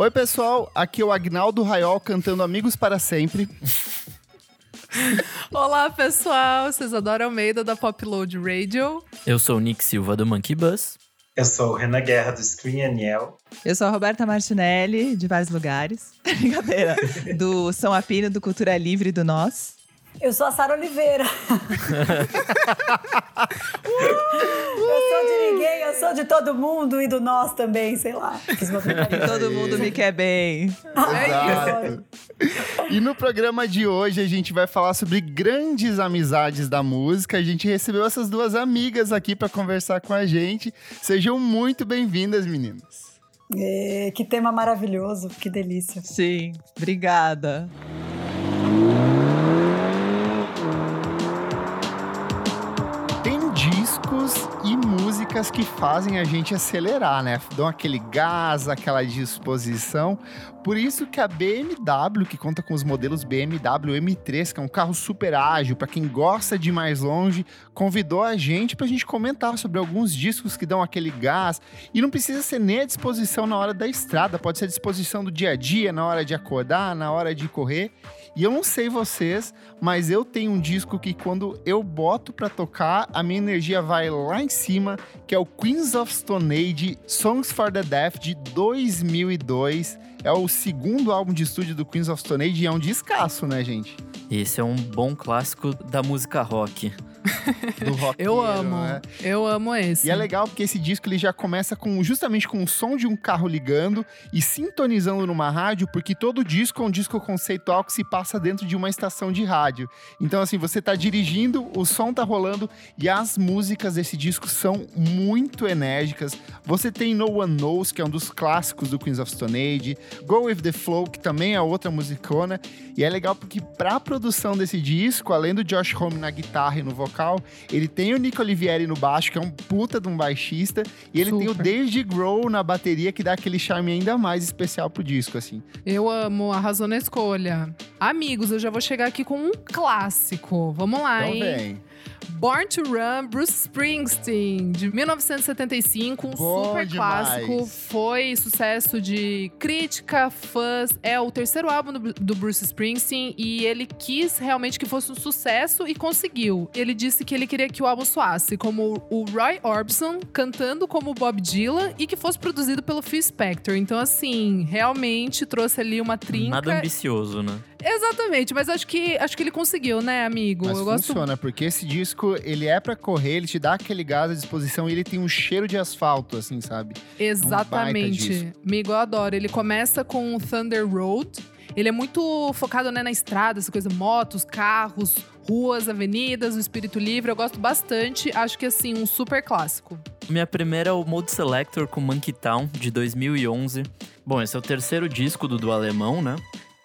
Oi, pessoal, aqui é o Agnaldo Raiol cantando Amigos para Sempre. Olá, pessoal, vocês adoram Almeida da Popload Radio. Eu sou o Nick Silva do Monkey Bus. Eu sou o Renan Guerra do Screen Aniel. Eu sou a Roberta Martinelli, de vários lugares. Brincadeira. Do São Apino, do Cultura Livre do Nós. Eu sou a Sara Oliveira. eu sou de ninguém, eu sou de todo mundo e do nós também, sei lá. Fiz uma todo mundo me quer bem. Exato. E no programa de hoje a gente vai falar sobre grandes amizades da música. A gente recebeu essas duas amigas aqui para conversar com a gente. Sejam muito bem-vindas, meninas. É, que tema maravilhoso, que delícia. Sim, obrigada. Músicas que fazem a gente acelerar, né? Dão aquele gás, aquela disposição. Por isso que a BMW, que conta com os modelos BMW M3, que é um carro super ágil, para quem gosta de ir mais longe, convidou a gente para a gente comentar sobre alguns discos que dão aquele gás. E não precisa ser nem a disposição na hora da estrada, pode ser a disposição do dia a dia, na hora de acordar, na hora de correr. E eu não sei vocês, mas eu tenho um disco que quando eu boto para tocar, a minha energia vai lá em cima, que é o Queens of Stone Age Songs for the Deaf de 2002. É o segundo álbum de estúdio do Queens of Stone Age e é um descasso, né, gente? Esse é um bom clássico da música rock. do rock. eu amo. Né? Eu amo esse. E é legal porque esse disco ele já começa com justamente com o som de um carro ligando e sintonizando numa rádio, porque todo disco é um disco conceitual que se passa dentro de uma estação de rádio. Então assim, você tá dirigindo, o som tá rolando e as músicas desse disco são muito enérgicas. Você tem No One Knows, que é um dos clássicos do Queens of Stone Age, Go With The Flow, que também é outra musicona, e é legal porque pra produção desse disco, além do Josh Homme na guitarra e no vocal, ele tem o Nico Olivieri no baixo, que é um puta de um baixista, e ele Super. tem o Dave Grohl na bateria, que dá aquele charme ainda mais especial pro disco, assim. Eu amo, arrasou na escolha. Amigos, eu já vou chegar aqui com um clássico. Vamos lá, então hein? Vem. Born to Run, Bruce Springsteen, de 1975, um Bom super demais. clássico. Foi sucesso de crítica, fãs. É o terceiro álbum do, do, Bruce Springsteen e ele quis realmente que fosse um sucesso e conseguiu. Ele disse que ele queria que o álbum soasse como o Roy Orbison cantando como Bob Dylan e que fosse produzido pelo Phil Spector. Então, assim, realmente trouxe ali uma trinca. Nada ambicioso, né? Exatamente, mas acho que acho que ele conseguiu, né, amigo? Mas Eu funciona, gosto... porque esse disco, ele é para correr, ele te dá aquele gás à disposição e ele tem um cheiro de asfalto, assim, sabe? Exatamente. É um amigo, eu adoro. Ele começa com Thunder Road. Ele é muito focado né, na estrada, essa coisa, motos, carros, ruas, avenidas, o espírito livre. Eu gosto bastante. Acho que, assim, um super clássico. Minha primeira é o Mode Selector com Monkey Town, de 2011. Bom, esse é o terceiro disco do, do alemão, né?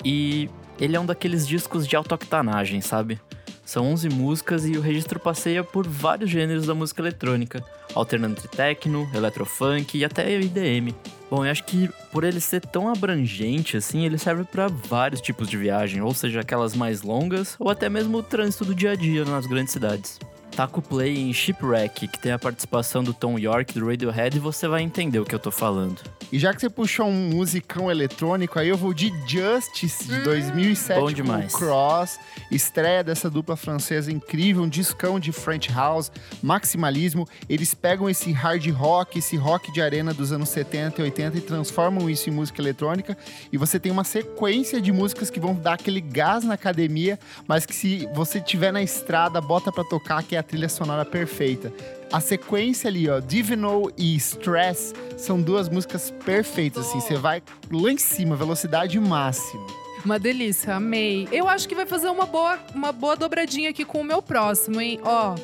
E ele é um daqueles discos de autoctanagem, sabe? São 11 músicas e o registro passeia por vários gêneros da música eletrônica, alternando entre techno, eletrofunk e até IDM. Bom, eu acho que por ele ser tão abrangente assim, ele serve para vários tipos de viagem, ou seja, aquelas mais longas ou até mesmo o trânsito do dia a dia nas grandes cidades. Taco Play em Shipwreck, que tem a participação do Tom York do Radiohead, e você vai entender o que eu tô falando. E já que você puxou um musicão eletrônico, aí eu vou de Justice, de hum, 2007, bom demais. com Cross, estreia dessa dupla francesa incrível, um discão de French House, maximalismo. Eles pegam esse hard rock, esse rock de arena dos anos 70 e 80 e transformam isso em música eletrônica. E você tem uma sequência de músicas que vão dar aquele gás na academia, mas que se você tiver na estrada, bota para tocar, que é a trilha sonora perfeita. A sequência ali, ó, Divino e Stress, são duas músicas perfeitas, assim. Você vai lá em cima, velocidade máxima. Uma delícia, amei. Eu acho que vai fazer uma boa, uma boa dobradinha aqui com o meu próximo, hein? Ó,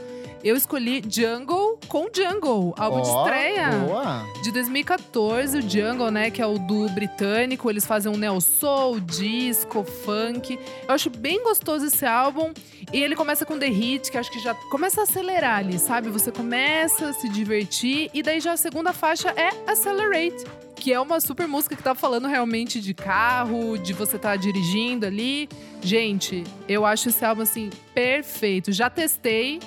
eu escolhi Jungle com Jungle, álbum oh, de estreia. Boa. De 2014, o Jungle, né, que é o do britânico, eles fazem um neo soul, disco, funk. Eu acho bem gostoso esse álbum. E ele começa com The Hit, que acho que já começa a acelerar ali, sabe? Você começa a se divertir e daí já a segunda faixa é Accelerate que é uma super música que tá falando realmente de carro, de você estar tá dirigindo ali. Gente, eu acho esse álbum assim perfeito. Já testei,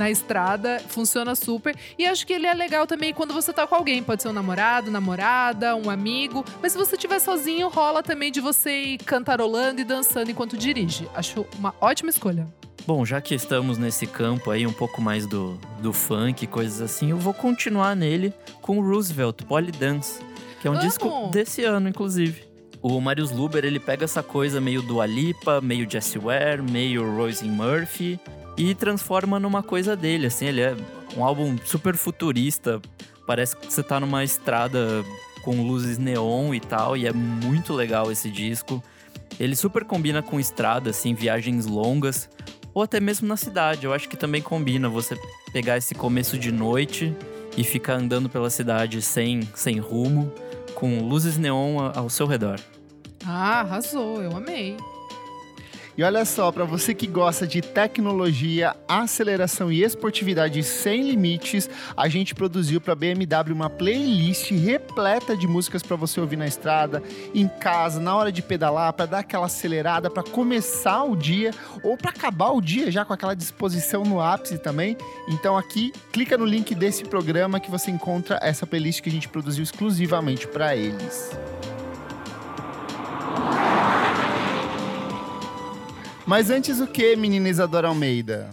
na estrada, funciona super. E acho que ele é legal também quando você tá com alguém, pode ser um namorado, namorada, um amigo, mas se você estiver sozinho, rola também de você ir cantarolando e dançando enquanto dirige. Acho uma ótima escolha. Bom, já que estamos nesse campo aí, um pouco mais do, do funk, coisas assim, eu vou continuar nele com o Roosevelt, Polydance, que é um Amo! disco desse ano, inclusive. O Marius Luber, ele pega essa coisa meio Dua Lipa, meio Jessie Ware, meio Royce Murphy e transforma numa coisa dele, assim, ele é um álbum super futurista, parece que você tá numa estrada com luzes neon e tal, e é muito legal esse disco. Ele super combina com estrada, assim, viagens longas, ou até mesmo na cidade. Eu acho que também combina você pegar esse começo de noite e ficar andando pela cidade sem, sem rumo, com luzes neon ao seu redor. Ah, arrasou, eu amei. E olha só, para você que gosta de tecnologia, aceleração e esportividade sem limites, a gente produziu para BMW uma playlist repleta de músicas para você ouvir na estrada, em casa, na hora de pedalar, para dar aquela acelerada, para começar o dia ou para acabar o dia já com aquela disposição no ápice também. Então aqui, clica no link desse programa que você encontra essa playlist que a gente produziu exclusivamente para eles. Mas antes o que, menina Isadora Almeida?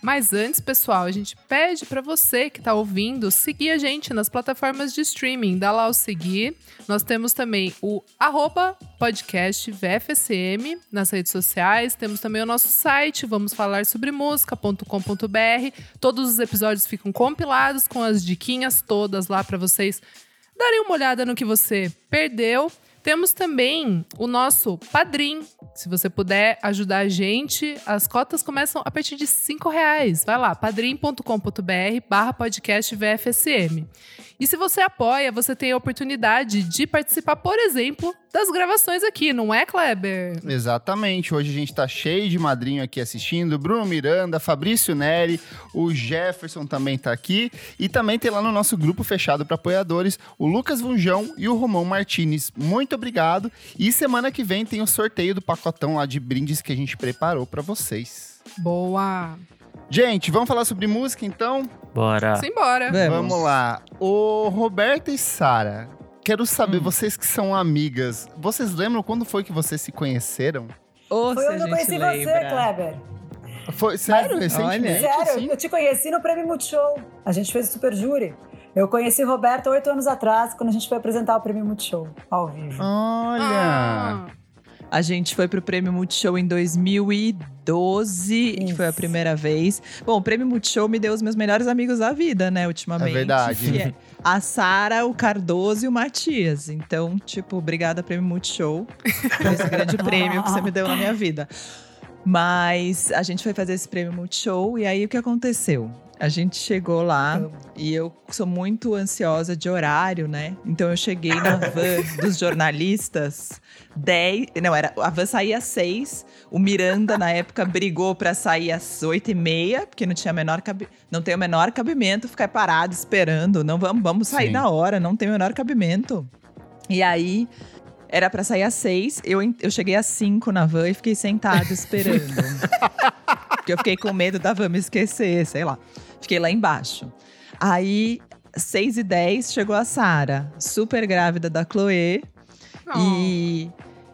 Mas antes, pessoal, a gente pede pra você que tá ouvindo seguir a gente nas plataformas de streaming. Dá lá o seguir. Nós temos também o arroba podcast VFSM nas redes sociais. Temos também o nosso site, vamos falar sobre música.com.br. Todos os episódios ficam compilados com as diquinhas todas lá pra vocês darem uma olhada no que você perdeu. Temos também o nosso Padrim. Se você puder ajudar a gente, as cotas começam a partir de R$ reais. Vai lá, padrim.com.br barra podcast VFSM. E se você apoia, você tem a oportunidade de participar, por exemplo, das gravações aqui, não é, Kleber? Exatamente. Hoje a gente tá cheio de madrinho aqui assistindo. Bruno Miranda, Fabrício Neri, o Jefferson também tá aqui. E também tem lá no nosso grupo fechado para apoiadores o Lucas Vunjão e o Romão Martinez. Muito obrigado. E semana que vem tem o sorteio do pacotão lá de brindes que a gente preparou para vocês. Boa! Gente, vamos falar sobre música então? Bora! Simbora! Vamos lá. O Roberto e Sara, quero saber, Hum. vocês que são amigas, vocês lembram quando foi que vocês se conheceram? Ou Foi onde eu conheci lembra. você, Kleber. Foi sério, Mas, recentemente? Sério, assim? eu te conheci no Prêmio Multishow. A gente fez o Super Júri. Eu conheci o Roberto oito anos atrás, quando a gente foi apresentar o Prêmio Multishow, ao vivo. Olha! Ah, A gente foi pro Prêmio Multishow em 2012, que Isso. foi a primeira vez. Bom, o Prêmio Multishow me deu os meus melhores amigos da vida, né, ultimamente. É verdade. Que é a Sara, o Cardoso e o Matias. Então, tipo, obrigada Prêmio Multishow por esse grande prêmio que você me deu na minha vida. Mas a gente foi fazer esse Prêmio Multishow e aí o que aconteceu? A gente chegou lá Eu- e eu sou muito ansiosa de horário, né? Então eu cheguei na van dos jornalistas 10. Não, era, a van saía às 6. O Miranda, na época, brigou pra sair às 8 e meia, porque não tinha menor não tem o menor cabimento ficar parado esperando. Não vamos, vamos sair Sim. na hora, não tem o menor cabimento. E aí. Era pra sair às seis, eu, eu cheguei às cinco na van e fiquei sentada esperando. Porque eu fiquei com medo da van me esquecer, sei lá. Fiquei lá embaixo. Aí, 6 e 10 chegou a Sara, super grávida da Chloe. oh. E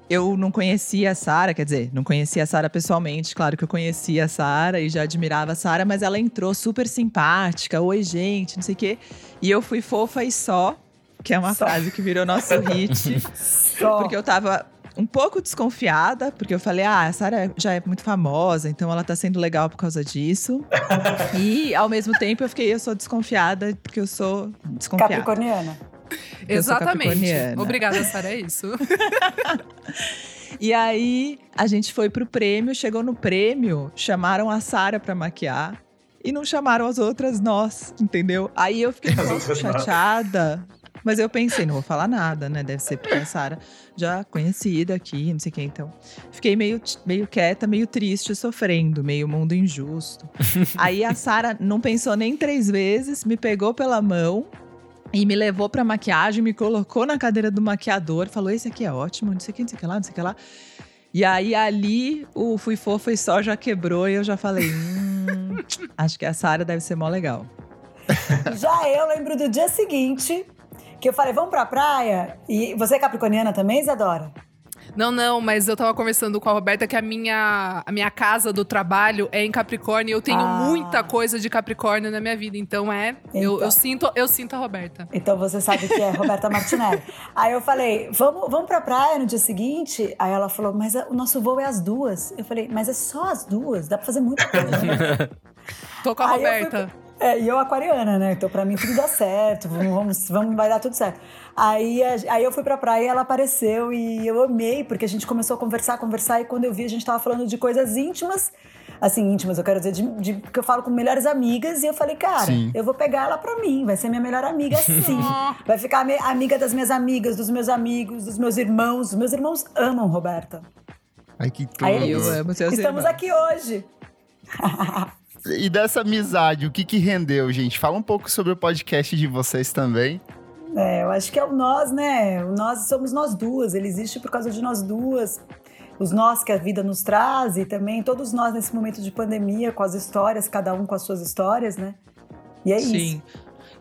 eu não conhecia a Sara, quer dizer, não conhecia a Sara pessoalmente. Claro que eu conhecia a Sara e já admirava a Sara, mas ela entrou super simpática. Oi, gente, não sei o quê. E eu fui fofa e só, que é uma Só. frase que virou nosso hit. Só. Porque eu tava um pouco desconfiada, porque eu falei, ah, a Sarah já é muito famosa, então ela tá sendo legal por causa disso. e, ao mesmo tempo, eu fiquei, eu sou desconfiada, porque eu sou desconfiada. Capricorniana. Exatamente. Obrigada, Sara, é isso. E aí, a gente foi pro prêmio, chegou no prêmio, chamaram a Sara pra maquiar. E não chamaram as outras nós, entendeu? Aí eu fiquei um chateada. Mas eu pensei, não vou falar nada, né? Deve ser porque a Sara já conhecida aqui, não sei o que. Então, fiquei meio, meio quieta, meio triste, sofrendo, meio mundo injusto. Aí a Sara não pensou nem três vezes, me pegou pela mão e me levou pra maquiagem, me colocou na cadeira do maquiador, falou: esse aqui é ótimo, não sei o que, não sei o que lá, não sei o que lá. E aí ali o Fui Fofa e Só já quebrou e eu já falei: hum, Acho que a Sara deve ser mó legal. Já eu lembro do dia seguinte, que eu falei, vamos pra praia. E você é capricorniana também, Isadora? Não, não, mas eu tava conversando com a Roberta que a minha, a minha casa do trabalho é em Capricórnio e eu tenho Ah. muita coisa de Capricórnio na minha vida. Então é. Eu, Então. eu sinto, eu sinto a Roberta. Então você sabe que é Roberta Martinelli. Aí eu falei, vamos, vamos pra praia no dia seguinte? Aí ela falou, mas o nosso voo é às duas. Eu falei, mas é só às duas? Dá pra fazer muita coisa. né? Tô com a Aí eu Roberta. É, e eu aquariana, né? Então pra mim tudo dá certo, vamos, vamos, vamos- vai dar tudo certo. Aí, a- aí eu fui pra praia e ela apareceu e eu amei, porque a gente começou a conversar, conversar e quando eu vi a gente tava falando de coisas íntimas, assim, íntimas, eu quero dizer, de, de- que eu falo com melhores amigas e eu falei, cara, Sim. eu vou pegar ela pra mim, vai ser minha melhor amiga sim. vai ficar me- amiga das minhas amigas, dos meus amigos, dos meus irmãos. Os meus irmãos amam Roberta. Ai, que tudo. Aí Eu amo seus Estamos irmãos. aqui hoje. E dessa amizade, o que que rendeu, gente? Fala um pouco sobre o podcast de vocês também. É, eu acho que é o nós, né? O nós somos nós duas. Ele existe por causa de nós duas. Os nós que a vida nos traz e também todos nós nesse momento de pandemia, com as histórias, cada um com as suas histórias, né? E é Sim. isso.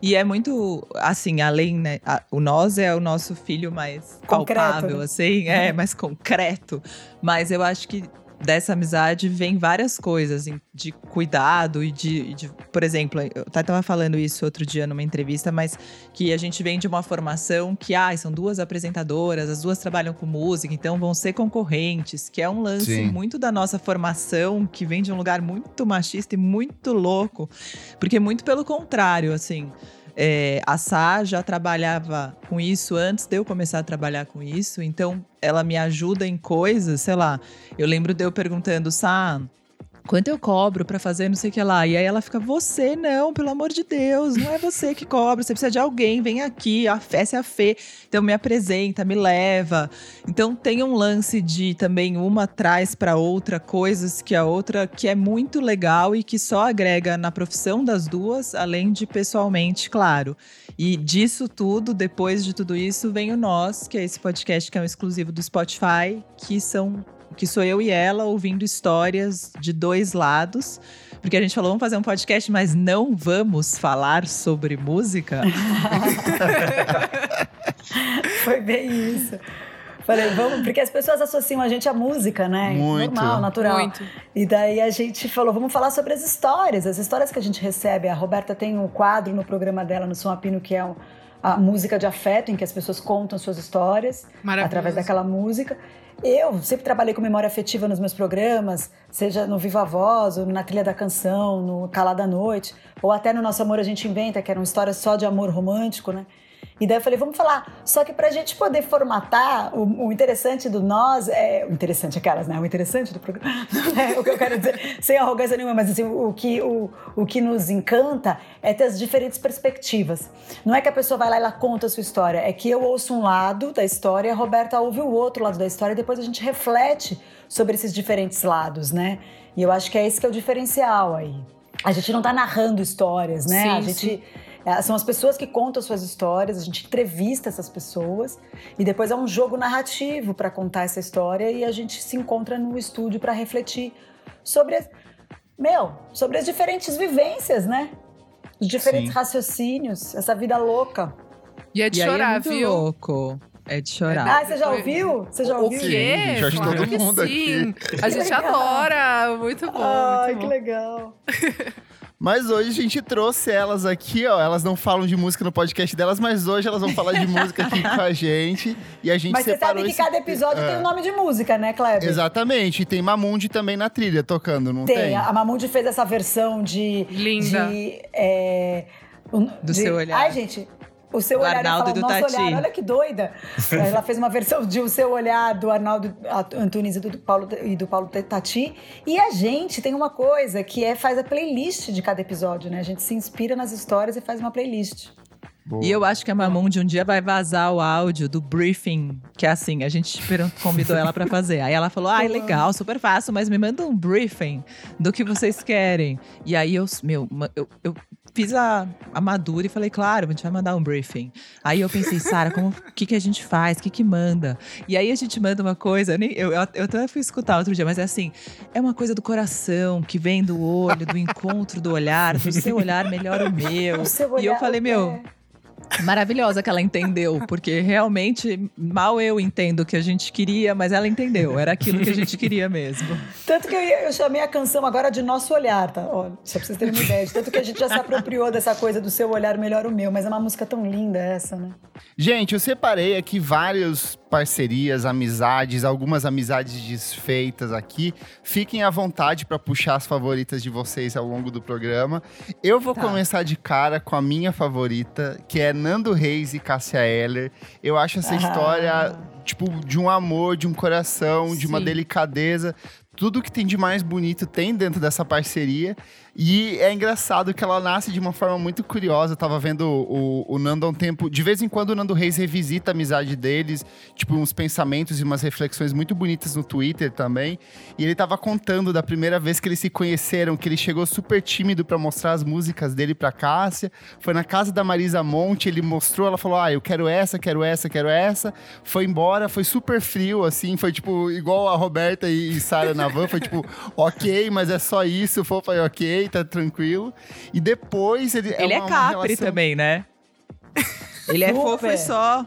E é muito, assim, além, né? a- o nós é o nosso filho mais Concreto, palpável, né? assim, é, mais concreto. Mas eu acho que dessa amizade vem várias coisas de cuidado e de, de- por exemplo, eu até tava falando isso outro dia numa entrevista, mas que a gente vem de uma formação que, ah, são duas apresentadoras, as duas trabalham com música, então vão ser concorrentes, que é um lance Sim. muito da nossa formação, que vem de um lugar muito machista e muito louco, porque muito pelo contrário, assim, é, a Sá já trabalhava com isso antes de eu começar a trabalhar com isso, então ela me ajuda em coisas, sei lá. Eu lembro de eu perguntando, Sá, quanto eu cobro pra fazer não sei o que lá? E aí ela fica, você não, pelo amor de Deus, não é você que cobra, você precisa de alguém, vem aqui, a fé é a fé. Então me apresenta, me leva. Então tem um lance de também uma traz pra outra coisas que a outra que é muito legal e que só agrega na profissão das duas, além de pessoalmente, claro. E disso tudo, depois de tudo isso, vem o Nós, que é esse podcast que é um exclusivo do Spotify, que são que sou eu e ela ouvindo histórias de dois lados. Porque a gente falou, vamos fazer um podcast, mas não vamos falar sobre música. Foi bem isso. Falei, vamos, porque as pessoas associam a gente à música, né? Muito. Normal, natural. Muito. E daí a gente falou, vamos falar sobre as histórias, as histórias que a gente recebe. A Roberta tem um quadro no programa dela, no Som Apino, que é um- a música de afeto, em que as pessoas contam suas histórias através daquela música. Eu sempre trabalhei com memória afetiva nos meus programas, seja no Viva Voz, ou na Trilha da Canção, no Calada Noite, ou até no Nosso Amor a gente inventa, que eram histórias só de amor romântico, né? E daí eu falei, vamos falar. Só que pra gente poder formatar, o, o interessante do nós é. O interessante, aquelas, né? O interessante do programa. É o que eu quero dizer, sem arrogância nenhuma, mas assim, o, que, o, o que nos encanta é ter as diferentes perspectivas. Não é que a pessoa vai lá e ela conta a sua história, é que eu ouço um lado da história, a Roberta ouve o outro lado da história, e depois a gente reflete sobre esses diferentes lados, né? E eu acho que é esse que é o diferencial aí. A gente não tá narrando histórias, né? Sim, a gente. é, São as pessoas que contam suas histórias, a gente entrevista essas pessoas e depois é um jogo narrativo para contar essa história e a gente se encontra no estúdio para refletir sobre as, meu, sobre as diferentes vivências, né? Os diferentes Sim. raciocínios, essa vida louca. E é de e aí é chorar, muito viu? louco. É de chorar. Ah, você já ouviu? Você já O ouviu? quê? Sim, já de Claro todo que mundo sim. A gente adora. Muito bom. Ai, muito que bom. legal. Mas hoje a gente trouxe elas aqui, ó. Elas não falam de música no podcast delas, mas hoje elas vão falar de música aqui com a gente. E a gente Mas você sabe que esse- cada episódio É. tem um nome de música, né, Kleber? Exatamente. E tem Mamundi também na trilha, tocando, não tem? Tem, a Mamundi fez essa versão de. Linda. De, é, o- Do de- seu olhar. Ai, gente. O seu Do olhar, Arnaldo e do nosso Tati. olhar, olha que doida. Ela fez uma versão de O Seu Olhar do Arnaldo Antunes e do Paulo, e do Paulo Tati. E a gente tem uma coisa que é faz a playlist de cada episódio, né? A gente se inspira nas histórias e faz uma playlist. Boa. E eu acho que a Mamundi um dia vai vazar o áudio do briefing, que é assim, a gente convidou ela pra fazer. Aí ela falou: "Ai, legal, super fácil, mas me manda um briefing do que vocês querem". E aí eu, meu, eu, eu fiz a, a madura e falei, claro, a gente vai mandar um briefing. Aí eu pensei, Sara, o que, que a gente faz? O que, que manda? E aí a gente manda uma coisa, nem, eu, eu, eu até fui escutar outro dia, mas é assim: é uma coisa do coração, que vem do olho, do encontro do olhar, do seu olhar melhor o meu. O e eu falei, meu. É Maravilhosa que ela entendeu, porque realmente mal eu entendo o que a gente queria, mas ela entendeu, era aquilo que a gente queria mesmo. Tanto que eu, eu chamei a canção agora de Nosso Olhar, tá? Olha, só pra vocês terem uma ideia. Tanto que a gente já se apropriou dessa coisa do seu olhar melhor o meu, mas é uma música tão linda essa, né? Gente, eu separei aqui vários parcerias, amizades, algumas amizades desfeitas aqui. Fiquem à vontade para puxar as favoritas de vocês ao longo do programa. Eu vou tá. começar de cara com a minha favorita, que é Nando Reis e Cássia Eller. Eu acho essa ah. história tipo de um amor, de um coração, Sim. de uma delicadeza tudo que tem de mais bonito tem dentro dessa parceria. E é engraçado que ela nasce de uma forma muito curiosa. Eu tava vendo o, o, Nando há um tempo. De vez em quando o Nando Reis revisita a amizade deles, tipo, uns pensamentos e umas reflexões muito bonitas no Twitter também. E ele tava contando da primeira vez que eles se conheceram, que ele chegou super tímido para mostrar as músicas dele pra Cássia. Foi na casa da Marisa Monte, ele mostrou, ela falou: Ah, eu quero essa, quero essa, quero essa. Foi embora, foi super frio, assim, foi tipo igual a Roberta e Sara na van, foi tipo, ok, mas é só isso. Foi, foi ok tá tranquilo. E depois ele. É ele é, uma, é Capri relação... também, né? ele é fofo e só.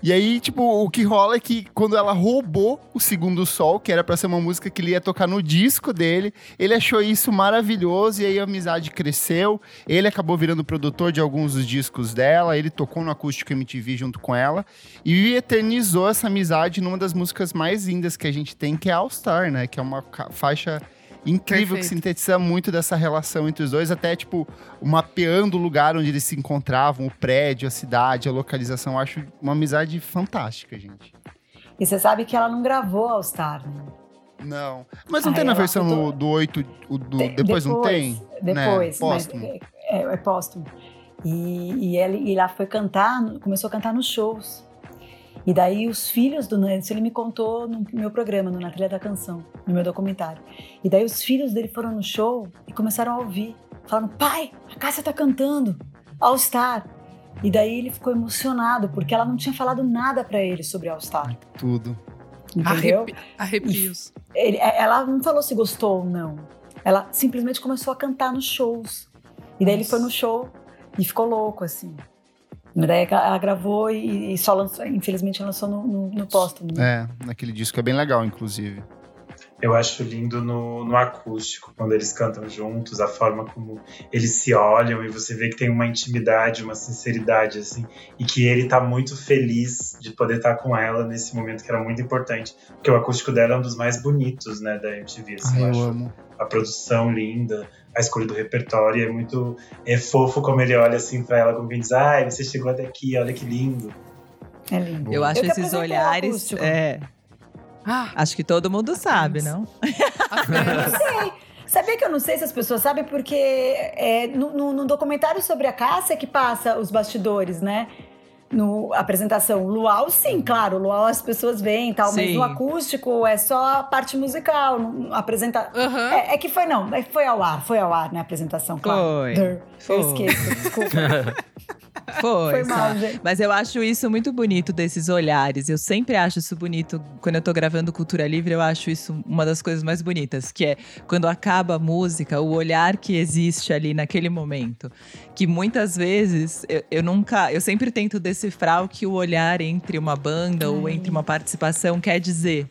E aí, tipo, o que rola é que quando ela roubou o Segundo Sol, que era para ser uma música que ele ia tocar no disco dele, ele achou isso maravilhoso e aí a amizade cresceu. Ele acabou virando produtor de alguns dos discos dela, ele tocou no Acústico MTV junto com ela e eternizou essa amizade numa das músicas mais lindas que a gente tem, que é All Star, né? Que é uma faixa incrível Perfeito. que sintetiza muito dessa relação entre os dois, até tipo mapeando o lugar onde eles se encontravam, o prédio, a cidade, a localização. Eu acho uma amizade fantástica, gente. E você sabe que ela não gravou All Star, né? Não. Mas não tem na versão do, do 8, do, depois, depois, não tem? Depois, né? póstumo. É, é, é póstumo. E, e, ele, e ela foi cantar, começou a cantar nos shows. E daí os filhos do Nancy, ele me contou no meu programa, no Na Trilha da Canção, no meu documentário. E daí os filhos dele foram no show e começaram a ouvir. Falaram, pai, a Cássia tá cantando, All Star. E daí ele ficou emocionado, porque ela não tinha falado nada para ele sobre All Star. Tudo. Entendeu? Arrepi arrepios. Ele, ela não falou se gostou ou não. Ela simplesmente começou a cantar nos shows. E daí Nossa. ele foi no show e ficou louco, assim. Daí ela gravou e, e só lançou, infelizmente lançou no, no, no póstumo. Né? É, naquele disco é bem legal, inclusive. Eu acho lindo no, no acústico, quando eles cantam juntos, a forma como eles se olham e você vê que tem uma intimidade, uma sinceridade, assim, e que ele tá muito feliz de poder estar tá com ela nesse momento que era muito importante, porque o acústico dela é um dos mais bonitos, né, da MTV, assim, Ai, eu, eu acho amo. a produção linda, a escolha do repertório, é muito é fofo como ele olha assim para ela, como quem diz, ai, você chegou até aqui, olha que lindo. É lindo. Eu acho eu esses olhares, é, ah. Acho que todo mundo sabe, não? não sei. Sabia que eu não sei se as pessoas sabem, porque é, no, no, no, documentário sobre a Cássia que passa os bastidores, né? No apresentação. Luau, sim, claro. Luau as pessoas veem e tal, sim. mas no acústico é só a parte musical. Apresenta... Uhum. É, é, que foi, não, é, foi ao ar, foi ao ar, né? A apresentação, claro. Foi. foi. Eu esqueço, desculpa. Foi. Foi mal, gente. Mas eu acho isso muito bonito desses olhares. Eu sempre acho isso bonito. Quando eu tô gravando Cultura Livre, eu acho isso uma das coisas mais bonitas, que é quando acaba a música, o olhar que existe ali naquele momento. Que muitas vezes eu, eu nunca. Eu sempre tento decifrar o que o olhar entre uma banda Ai. ou entre uma participação quer dizer.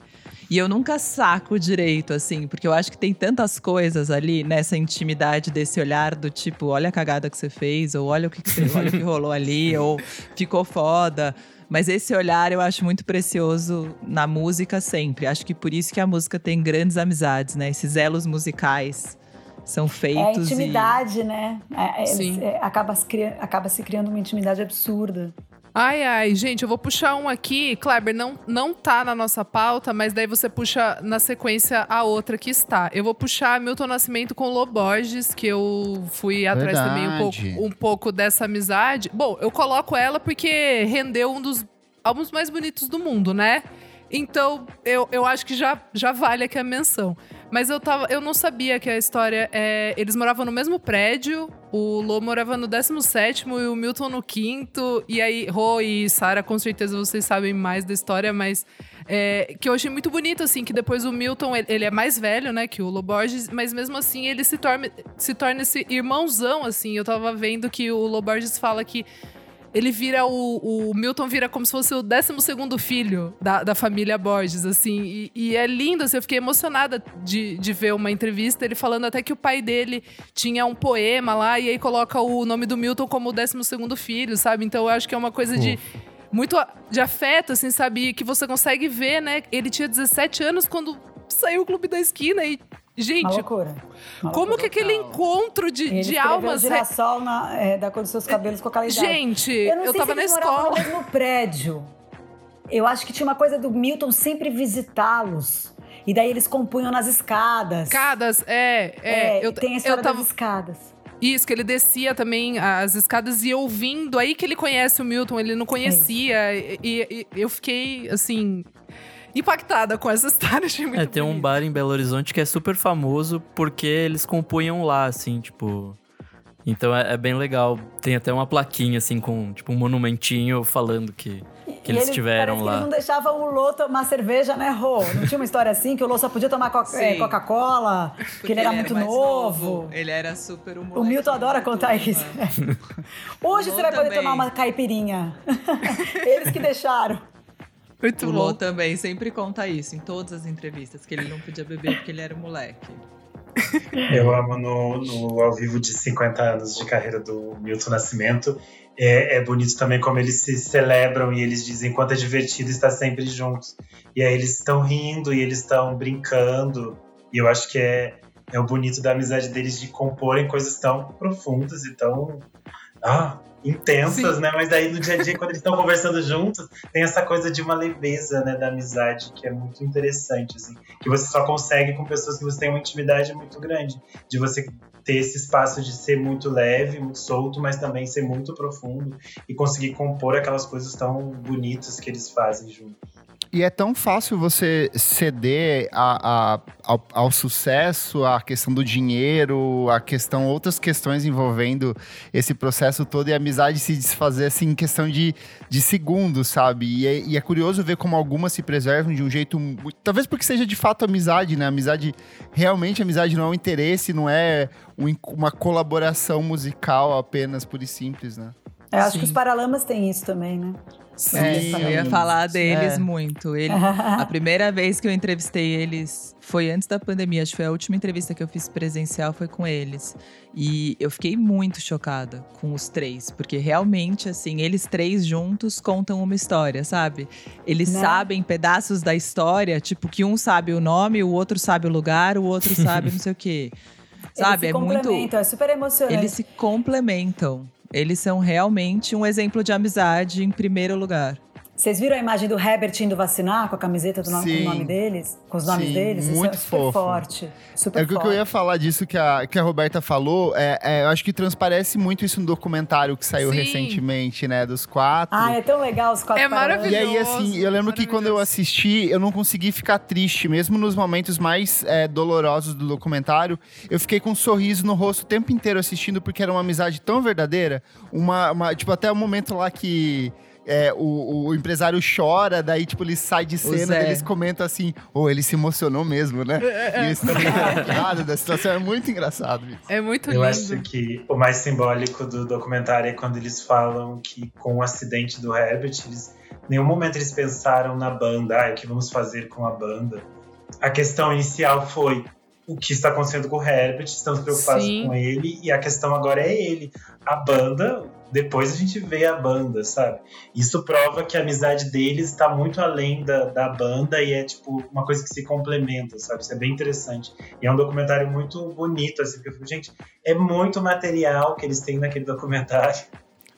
E eu nunca saco direito, assim, porque eu acho que tem tantas coisas ali nessa intimidade desse olhar do tipo, olha a cagada que você fez, ou olha o que, que, você, olha o que rolou ali, ou ficou foda. Mas esse olhar eu acho muito precioso na música sempre. Acho que por isso que a música tem grandes amizades, né? Esses elos musicais são feitos. É a intimidade, e... né? É, é. É, acaba, se acaba se criando uma intimidade absurda. Ai, ai, gente, eu vou puxar um aqui. Kleber, não, não tá na nossa pauta, mas daí você puxa na sequência a outra que está. Eu vou puxar Milton Nascimento com Loborges, que eu fui atrás Verdade. também um pouco, um pouco dessa amizade. Bom, eu coloco ela porque rendeu um dos álbuns mais bonitos do mundo, né? Então, eu, eu acho que já, já vale aqui a menção. Mas eu, tava, eu não sabia que a história é. Eles moravam no mesmo prédio, o Lô morava no 17 e o Milton no quinto. E aí, Rô e Sara, com certeza vocês sabem mais da história, mas. É, que eu achei muito bonito, assim, que depois o Milton, ele, ele é mais velho, né, que o Lô Borges, mas mesmo assim ele se torna, se torna esse irmãozão, assim. Eu tava vendo que o Lô Borges fala que ele vira o, o Milton vira como se fosse o 12 filho da, da família Borges, assim. E, e, é lindo, assim, eu fiquei emocionada de, de ver uma entrevista, ele falando até que o pai dele tinha um poema lá, e aí coloca o nome do Milton como o 12 filho, sabe? Então eu acho que é uma coisa de muito de afeto, assim, sabe? Que você consegue ver, né? Ele tinha 17 anos quando saiu o Clube da Esquina e Gente, uma loucura. Uma como loucura que aquele encontro de, ele de almas. O girassol na, é, da cor dos seus cabelos com aquela idade. Gente, eu, não eu sei tava se na escola. no mesmo prédio. Eu acho que tinha uma coisa do Milton sempre visitá-los. E daí eles compunham nas escadas. Escadas, é. é, é eu, tem a história eu tava... das escadas. Isso, que ele descia também as escadas e ouvindo. Aí que ele conhece o Milton, ele não conhecia. E, e, e eu fiquei, assim, impactada com essa história. Achei muito é, tem um bar em Belo Horizonte que é super famoso porque eles compunham lá, assim, tipo. Então é, é bem legal. Tem até uma plaquinha, assim, com tipo um monumentinho falando que, que eles, estiveram lá. eles não deixavam o Lô tomar cerveja, né, Rô? Não tinha uma história assim que o Lô só podia tomar é, Coca-Cola, porque, ele era ele muito era novo. novo. Ele era super humor. O Milton adora contar isso. Hoje você vai poder também. tomar uma caipirinha. eles que deixaram. Muito o bom. Lô também sempre conta isso em todas as entrevistas, que ele não podia beber porque ele era um moleque. Eu amo no, no ao vivo de 50 anos de carreira do Milton Nascimento. É, é, bonito também como eles se celebram e eles dizem quanto é divertido estar sempre juntos. E aí eles estão rindo e eles estão brincando. E eu acho que é, é o bonito da amizade deles de comporem coisas tão profundas e tão. Ah, intensas, Sim. né? Mas daí no dia a dia, quando eles estão conversando juntos, tem essa coisa de uma leveza, né, da amizade, que é muito interessante, assim. Que você só consegue com pessoas que você tem uma intimidade muito grande. De você ter esse espaço de ser muito leve, muito solto, mas também ser muito profundo e conseguir compor aquelas coisas tão bonitas que eles fazem juntos. E é tão fácil você ceder a, a, ao, ao, sucesso, a questão do dinheiro, a questão, outras questões envolvendo esse processo todo e a amizade se desfazer assim em questão de, de segundos, sabe? E é, e é curioso ver como algumas se preservam de um jeito. Talvez porque seja de fato amizade, né? Amizade, realmente, amizade não é um interesse, não é um, uma colaboração musical apenas, pura e simples, né? Eu acho Sim. que os Paralamas têm isso também, né? Sim, é, eu ia falar deles é. muito. Ele, a primeira vez que eu entrevistei eles foi antes da pandemia. Acho que foi a última entrevista que eu fiz presencial foi com eles. E eu fiquei muito chocada com os três, porque realmente, assim, eles três juntos contam uma história, sabe? Eles né? sabem pedaços da história, tipo que um sabe o nome, o outro sabe o lugar, o outro sabe não sei o quê. Sabe? Eles se é muito. É super emocionante. Eles se complementam. Eles são realmente um exemplo de amizade em primeiro lugar. Vocês viram a imagem do Herbert indo vacinar com a camiseta do nome, com nome deles? Com os nomes sim, deles? Muito Isso é super fofo. forte. Super é o que eu ia falar disso que a, que a Roberta falou. É, é, eu acho que transparece muito isso no documentário que saiu sim. recentemente, né? Dos quatro. Ah, é tão legal os quatro. É maravilhoso. E aí, assim, eu lembro que quando eu assisti, eu não consegui ficar triste, mesmo nos momentos mais é, dolorosos do documentário. Eu fiquei com um sorriso no rosto o tempo inteiro assistindo, porque era uma amizade tão verdadeira. Uma, uma tipo, até o momento lá que é, o, o, empresário chora, daí, tipo, ele sai de cena, eles comentam assim, ou oh, ele se emocionou mesmo, né? e eles estão muito da situação, é muito engraçado isso. É muito lindo. Eu acho que o mais simbólico do documentário é quando eles falam que com o acidente do Herbert, eles, em nenhum momento eles pensaram na banda, ah, o que vamos fazer com a banda. A questão inicial foi o que está acontecendo com o Herbert, estamos preocupados Sim. com ele, e a questão agora é ele. A banda, depois a gente vê a banda, sabe? Isso prova que a amizade deles está muito além da, da banda e é tipo uma coisa que se complementa, sabe? Isso é bem interessante. E é um documentário muito bonito, assim, porque eu fico, gente, é muito material que eles têm naquele documentário.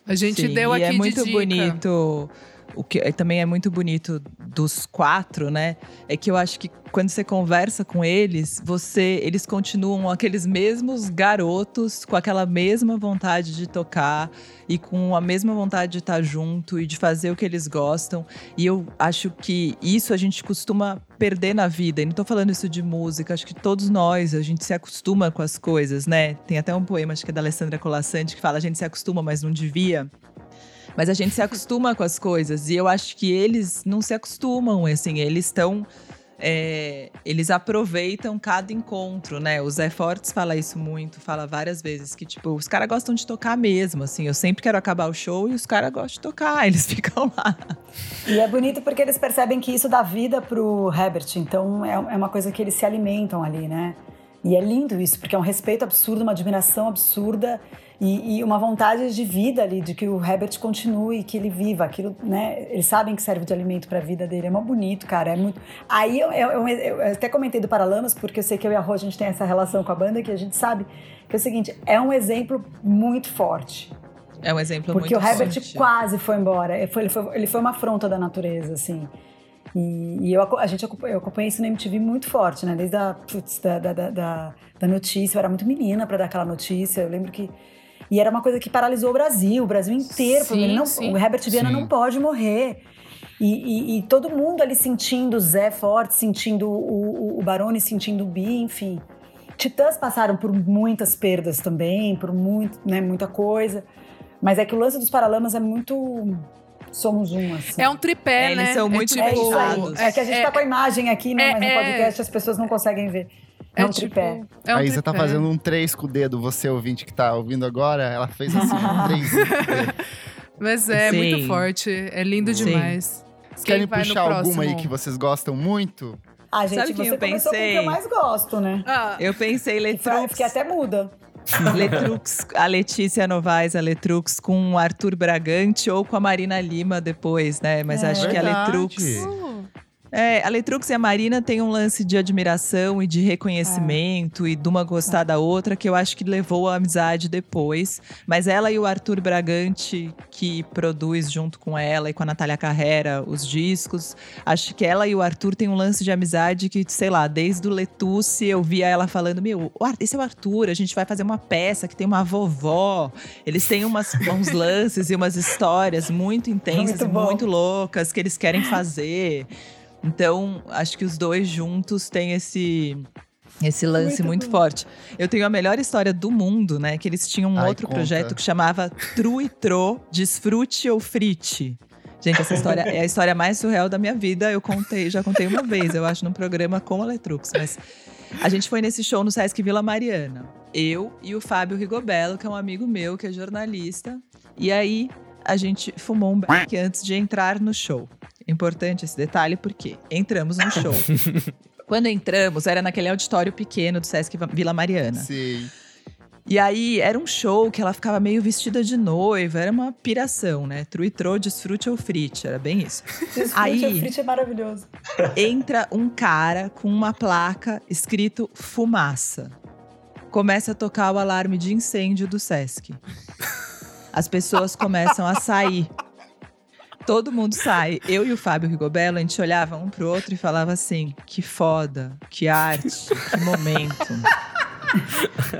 A gente Sim, deu aqui e é muito de bonito o que também é muito bonito dos quatro, né? É que eu acho que quando você conversa com eles, você, eles continuam aqueles mesmos garotos com aquela mesma vontade de tocar e com a mesma vontade de estar junto e de fazer o que eles gostam. E eu acho que isso a gente costuma perder na vida. E não tô falando isso de música, acho que todos nós, a gente se acostuma com as coisas, né? Tem até um poema, acho que é da Alessandra Colassante, que fala: a gente se acostuma, mas não devia. Mas a gente se acostuma com as coisas. E eu acho que eles não se acostumam, assim, eles estão. É, eles aproveitam cada encontro, né? O Zé Fortes fala isso muito, fala várias vezes que, tipo, os caras gostam de tocar mesmo, assim. Eu sempre quero acabar o show e os caras gostam de tocar, eles ficam lá. E é bonito porque eles percebem que isso dá vida pro Herbert, então é, é uma coisa que eles se alimentam ali, né? E é lindo isso, porque é um respeito absurdo, uma admiração absurda e, e, uma vontade de vida ali, de que o Herbert continue, que ele viva aquilo, né? Eles sabem que serve de alimento para a vida dele. É muito bonito, cara. É muito. Aí eu, eu, eu, eu, até comentei do Paralamas, porque eu sei que eu e a Rô, a gente tem essa relação com a banda, que a gente sabe que é o seguinte: é um exemplo muito forte. É um exemplo porque muito forte. Porque o Herbert quase foi embora. Ele foi, ele foi, ele foi uma afronta da natureza, assim. E, e, eu, a gente, eu acompanhei isso na MTV muito forte, né? Desde a, putz, da, da, da, da, notícia. Eu era muito menina para dar aquela notícia. Eu lembro que e era uma coisa que paralisou o Brasil, o Brasil inteiro. Sim, não, o Herbert Viana sim. não pode morrer. E, e, e, todo mundo ali sentindo o Zé forte, sentindo o, o, o Barone, sentindo o Bi, enfim. Titãs passaram por muitas perdas também, por muito, né, muita coisa. Mas é que o lance dos Paralamas é muito somos um, assim. É um tripé, é, né? Eles são muito é, tipo, é, que a gente é, tá com a imagem aqui, né? mas no podcast as pessoas não conseguem ver. É, é um tipo, tripé. É um a Isa tá fazendo um 3 com o dedo, você ouvinte que tá ouvindo agora, ela fez assim, um 3 Mas é Sim. muito forte, é lindo Sim. demais. Vocês querem puxar alguma aí que vocês gostam muito? Ah, gente, Sabe você eu pensei? com o que eu mais gosto, né? Ah. Eu pensei Letrux. Fiquei até muda. Letrux, a Letícia Novaes, a Letrux com o Arthur Bragante ou com a Marina Lima depois, né? Mas é, acho verdade. que a Letrux. Uh. É, a Letrux e a Marina têm um lance de admiração e de reconhecimento é. e de uma gostar da outra que eu acho que levou a amizade depois. Mas ela e o Arthur Bragante, que produz junto com ela e com a Natália Carrera os discos, acho que ela e o Arthur têm um lance de amizade que, sei lá, desde o Letusse eu via ela falando: Meu, esse é o Arthur, a gente vai fazer uma peça que tem uma vovó. Eles têm umas, uns lances e umas histórias muito intensas muito e muito loucas que eles querem fazer. Então, acho que os dois juntos têm esse esse lance muito, muito forte. Eu tenho a melhor história do mundo, né? Que eles tinham um Ai, outro conta. projeto que chamava Tru e Tro, Desfrute ou Frite. Gente, essa história é a história mais surreal da minha vida. Eu contei, já contei uma vez, eu acho, num programa com a Letrux. Mas a gente foi nesse show no Sesc Vila Mariana. Eu e o Fábio Rigobello, que é um amigo meu, que é jornalista. E aí, a gente fumou um beck antes de entrar no show. Importante esse detalhe porque entramos no show. Quando entramos, era naquele auditório pequeno do Sesc Vila Mariana. Sim. E aí, era um show que ela ficava meio vestida de noiva, era uma piração, né? Truitrô, desfrute ou frite, era bem isso. Desfrute aí, ou frite é maravilhoso. Entra um cara com uma placa escrito fumaça. Começa a tocar o alarme de incêndio do Sesc. As pessoas começam a sair todo mundo sai. Eu e o Fábio Rigobello, a gente olhava um pro outro e falava assim: que foda, que arte, que momento.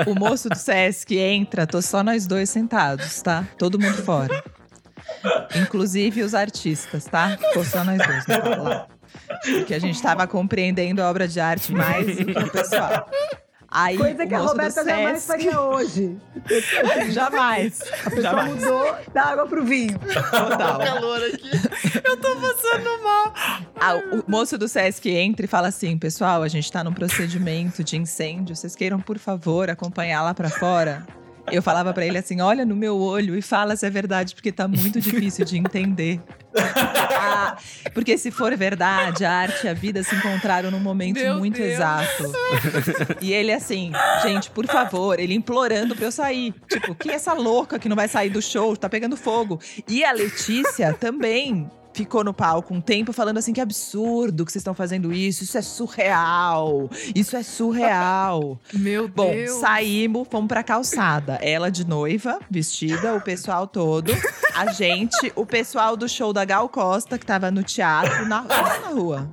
o moço do Sesc entra, tô só nós dois sentados, tá? Todo mundo fora. Inclusive os artistas, tá? Ficou só nós dois lá. Porque a gente tava compreendendo a obra de arte mais do que o pessoal. Aí, Coisa que a Roberta jamais faria hoje. jamais. A pessoa jamais. mudou da água pro vinho. Total. calor aqui. Eu tô passando mal. Ah, o moço do Sesc entra e fala assim: pessoal, a gente tá num procedimento de incêndio. Vocês queiram, por favor, acompanhar lá para fora? Eu falava para ele assim: olha no meu olho e fala se é verdade, porque tá muito difícil de entender. ah, porque se for verdade, a arte e a vida se encontraram num momento meu muito Deus. exato. E ele assim, gente, por favor, ele implorando pra eu sair. Tipo, quem é essa louca que não vai sair do show? Tá pegando fogo. E a Letícia também ficou no palco um tempo falando assim que absurdo que vocês estão fazendo isso, isso é surreal, isso é surreal. Meu Bom, Deus. saímos, fomos pra calçada. Ela de noiva, vestida, o pessoal todo. a gente, o pessoal do show da Gal Costa, que tava no teatro, na, na rua.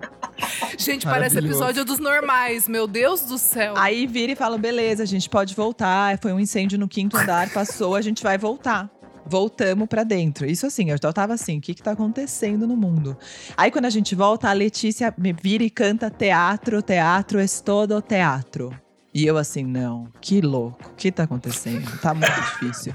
Gente, parece episódio dos normais, meu Deus do céu. Aí vira e fala: beleza, a gente pode voltar. Foi um incêndio no quinto andar, passou, a gente vai voltar. Voltamos para dentro. Isso assim, eu já tava assim, o que que tá acontecendo no mundo? Aí quando a gente volta, a Letícia me vira e canta teatro, teatro, es todo teatro. E eu assim, não, que louco, o que tá acontecendo? Tá muito difícil.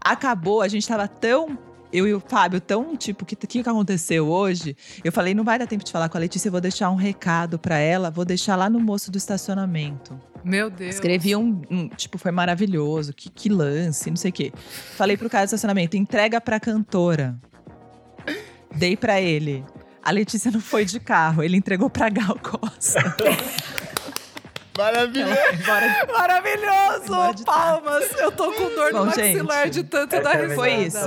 Acabou, a gente tava tão eu e o Fábio tão tipo, o que, que aconteceu hoje? Eu falei, não vai dar tempo de falar com a Letícia, eu vou deixar um recado para ela, vou deixar lá no moço do estacionamento. Meu Deus. Escrevi um, um, tipo, foi maravilhoso, que, que lance, não sei o quê. Falei pro cara do estacionamento, entrega pra cantora. Dei para ele. A Letícia não foi de carro, ele entregou pra Gal Costa. Maravilhoso! Bora, Maravilhoso! Bora Palmas! Eu tô com dor Bom, no maxilar gente, de tanto dar risada. Foi isso.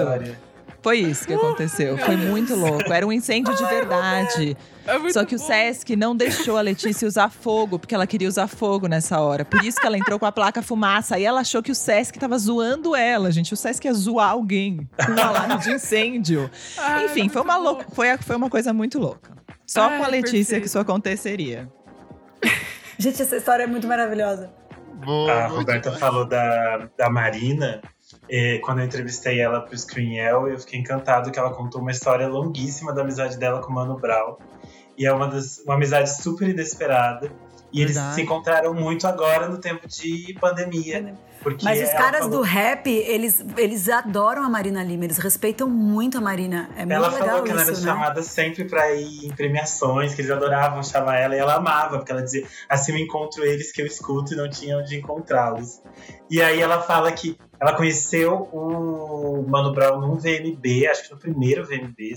Foi isso que aconteceu. Foi muito louco. Era um incêndio de verdade. É Só que bom. o Sesc não deixou a Letícia usar fogo, porque ela queria usar fogo nessa hora. Por isso que ela entrou com a placa fumaça. Aí ela achou que o Sesc tava zoando ela, gente. O Sesc ia zoar alguém com um alarme de incêndio. Ai, Enfim, foi uma, louca, foi, foi uma coisa muito louca. Só Ai, com a Letícia perfeito. que isso aconteceria. Gente, essa história é muito maravilhosa. Boa, a Roberta falou da, da Marina. E quando eu entrevistei ela pro Screenel, eu fiquei encantado que ela contou uma história longuíssima da amizade dela com o Mano Brown. E é uma, das, uma amizade super inesperada. E Verdade. eles se encontraram muito agora no tempo de pandemia. Porque Mas os caras falou... do rap, eles, eles adoram a Marina Lima, eles respeitam muito a Marina. É muito ela legal falou que isso, ela era né? chamada sempre pra ir em premiações, que eles adoravam chamar ela e ela amava, porque ela dizia: assim eu encontro eles que eu escuto e não tinha onde encontrá-los. E aí ela fala que ela conheceu o Mano Brown num VMB, acho que no primeiro VMB,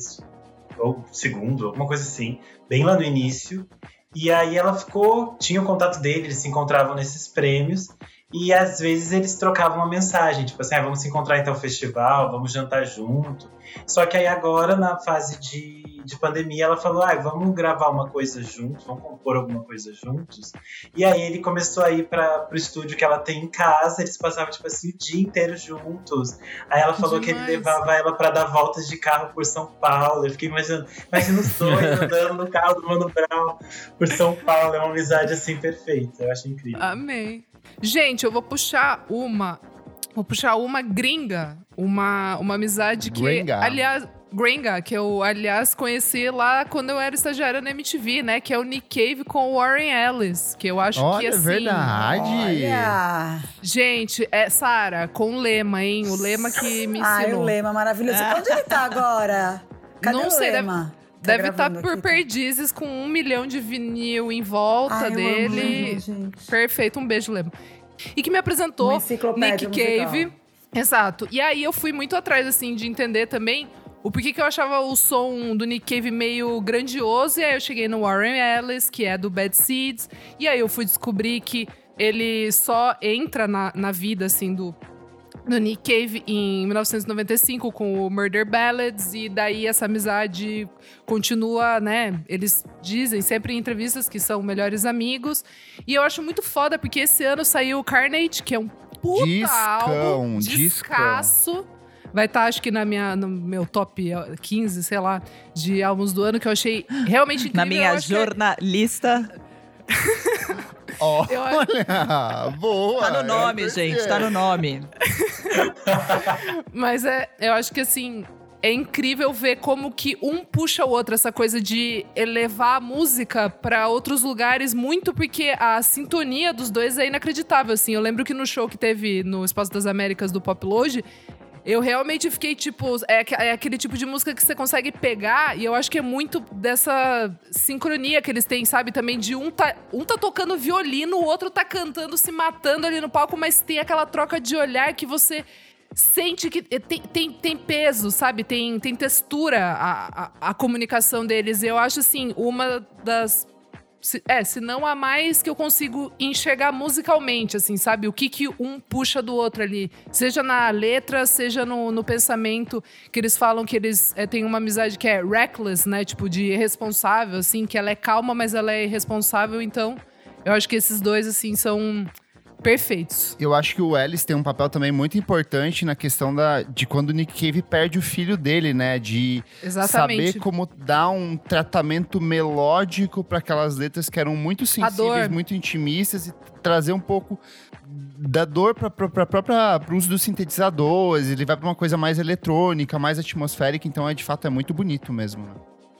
ou segundo, alguma coisa assim, bem lá no início. E aí ela ficou, tinha o contato dele, eles se encontravam nesses prêmios. E às vezes eles trocavam uma mensagem, tipo assim, ah, vamos se encontrar então no festival, vamos jantar junto. Só que aí agora, na fase de, de pandemia, ela falou, ah, vamos gravar uma coisa juntos, vamos compor alguma coisa juntos. E aí ele começou a ir para o estúdio que ela tem em casa, eles passavam, tipo assim, o dia inteiro juntos. Aí ela falou que, que ele levava ela para dar voltas de carro por São Paulo. Eu fiquei imaginando, imagina os dois andando no carro do Mano Brown por São Paulo. É uma amizade assim perfeita. Eu acho incrível. Amém. Gente, eu vou puxar uma. Vou puxar uma gringa. Uma, uma amizade que. Gringa. Aliás. Gringa, que eu, aliás, conheci lá quando eu era estagiária na MTV, né? Que é o Nick Cave com o Warren Ellis. Que eu acho olha, que assim. verdade. Olha. Gente, é Sara, com o Lema, hein? O Lema que me ensinou. Ai, o Lema maravilhoso. Onde ele tá agora? Cadê Não o sei, Lema? Tá Deve estar tá por aqui, perdizes com um milhão de vinil em volta Ai, dele. Amo, Perfeito, um beijo, Lema. E que me apresentou Nick Cave. Musical. Exato. E aí eu fui muito atrás, assim, de entender também o porquê que eu achava o som do Nick Cave meio grandioso. E aí eu cheguei no Warren Ellis, que é do Bad Seeds. E aí eu fui descobrir que ele só entra na, na vida, assim, do do Nick Cave em 1995 com o Murder Ballads e daí essa amizade continua, né? Eles dizem sempre em entrevistas que são melhores amigos. E eu acho muito foda porque esse ano saiu o Carnage, que é um puta discão, álbum, descasso. Vai estar, tá, acho que, na minha, no meu top 15, sei lá, de álbuns do ano, que eu achei realmente incrível. Na minha jornalista. Que... Olha, boa. Tá no nome, é gente, tá no nome. Mas é, eu acho que assim, é incrível ver como que um puxa o outro, essa coisa de elevar a música para outros lugares, muito porque a sintonia dos dois é inacreditável, assim. Eu lembro que no show que teve no Espaço das Américas do Pop Load, eu realmente fiquei tipo. É, é, aquele tipo de música que você consegue pegar, e eu acho que é muito dessa sincronia que eles têm, sabe? Também de um tá, um tá tocando violino, o outro tá cantando, se matando ali no palco, mas tem aquela troca de olhar que você sente que tem, tem, tem peso, sabe? Tem, tem textura a, a, a comunicação deles. Eu acho, assim, uma das se, é, se não há mais que eu consigo enxergar musicalmente, assim, sabe? O que que um puxa do outro ali. Seja na letra, seja no, no pensamento, que eles falam que eles é, têm uma amizade que é reckless, né? Tipo, de irresponsável, assim, que ela é calma, mas ela é irresponsável. Então, eu acho que esses dois, assim, são perfeitos. Eu acho que o Ellis tem um papel também muito importante na questão da, de quando o Nick Cave perde o filho dele, né? De Exatamente. saber como dar um tratamento melódico para aquelas letras que eram muito sensíveis, muito intimistas e trazer um pouco da dor para própria pro uso dos sintetizadores, ele vai para uma coisa mais eletrônica, mais atmosférica, então é de fato é muito bonito mesmo.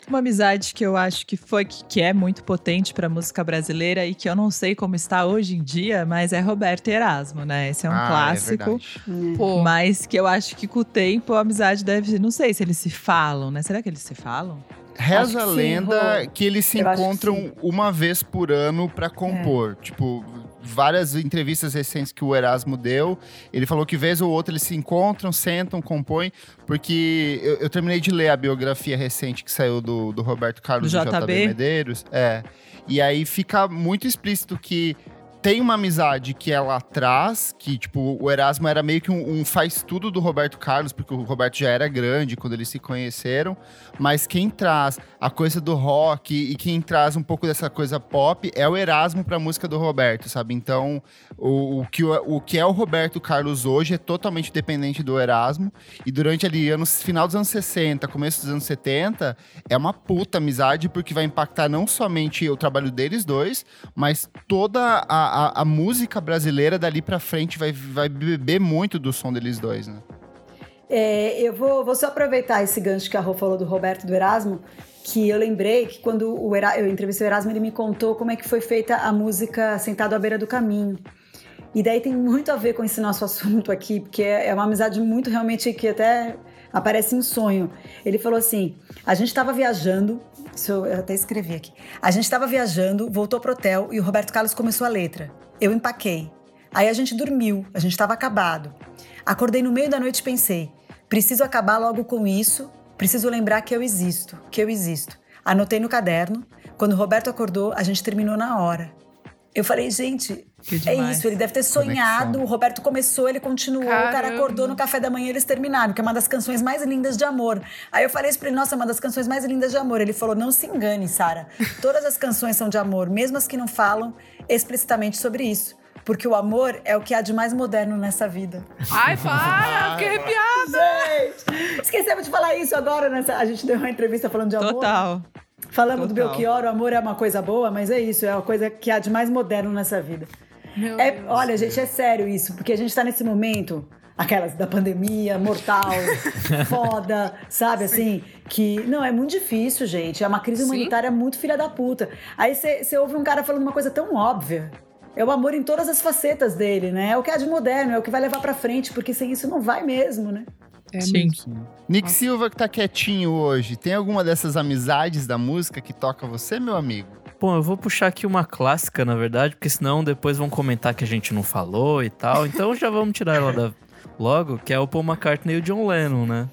Uma amizade que eu acho que foi que é muito potente para música brasileira e que eu não sei como está hoje em dia, mas é Roberto e Erasmo, né? Esse é um ah, clássico. É mas que eu acho que com o tempo a amizade deve, não sei se eles se falam, né? Será que eles se falam? Reza a lenda sim, que eles se eu encontram uma vez por ano para compor. É. Tipo, várias entrevistas recentes que o Erasmo deu, ele falou que vez ou outra eles se encontram, sentam, compõem, porque eu, eu terminei de ler a biografia recente que saiu do, do Roberto Carlos do JB. JB Medeiros. É. E aí fica muito explícito que tem uma amizade que ela traz, que, tipo, o Erasmo era meio que um, um faz-tudo do Roberto Carlos, porque o Roberto já era grande quando eles se conheceram, mas quem traz a coisa do rock e quem traz um pouco dessa coisa pop é o Erasmo pra música do Roberto, sabe? Então, o, o, que, o que é o Roberto Carlos hoje é totalmente dependente do Erasmo, e durante ali, anos, final dos anos 60, começo dos anos 70, é uma puta amizade, porque vai impactar não somente o trabalho deles dois, mas toda a a, a, música brasileira dali pra frente vai, vai beber muito do som deles dois, né? É, eu vou, vou só aproveitar esse gancho que a Rô falou do Roberto do Erasmo, que eu lembrei que quando o Era, eu entrevistei o Erasmo, ele me contou como é que foi feita a música Sentado à Beira do Caminho. E daí tem muito a ver com esse nosso assunto aqui, porque é, é uma amizade muito realmente que até aparece em sonho. Ele falou assim: a gente estava viajando isso eu até escrevi aqui. A gente estava viajando, voltou pro hotel e o Roberto Carlos começou a letra. Eu empaquei. Aí a gente dormiu, a gente estava acabado. Acordei no meio da noite e pensei: preciso acabar logo com isso, preciso lembrar que eu existo, que eu existo. Anotei no caderno. Quando o Roberto acordou, a gente terminou na hora. Eu falei, gente, é isso, ele deve ter sonhado. Conexão. O Roberto começou, ele continuou, Caramba. o cara acordou no café da manhã eles terminaram, que é uma das canções mais lindas de amor. Aí eu falei isso pra ele, nossa, é uma das canções mais lindas de amor. Ele falou: não se engane, Sara. Todas as canções são de amor, mesmo as que não falam explicitamente sobre isso. Porque o amor é o que há de mais moderno nessa vida. Ai, para! que arrepiada! Gente, esquecemos de falar isso agora. Nessa, a gente deu uma entrevista falando de amor. Total. Falamos Total. do Belchior, o amor é uma coisa boa, mas é isso, é uma coisa que há de mais moderno nessa vida. É, olha, gente, é sério isso, porque a gente tá nesse momento, aquelas da pandemia, mortal, foda, sabe Sim. assim? Que. Não, é muito difícil, gente. É uma crise humanitária Sim. muito filha da puta. Aí você ouve um cara falando uma coisa tão óbvia. É o amor em todas as facetas dele, né? É o que há de moderno, é o que vai levar pra frente, porque sem isso não vai mesmo, né? É Sim. Nick Nossa. Silva que tá quietinho hoje, tem alguma dessas amizades da música que toca você, meu amigo? Bom, eu vou puxar aqui uma clássica, na verdade, porque senão depois vão comentar que a gente não falou e tal. Então já vamos tirar ela da... logo, que é o Paul McCartney e o John Lennon, né?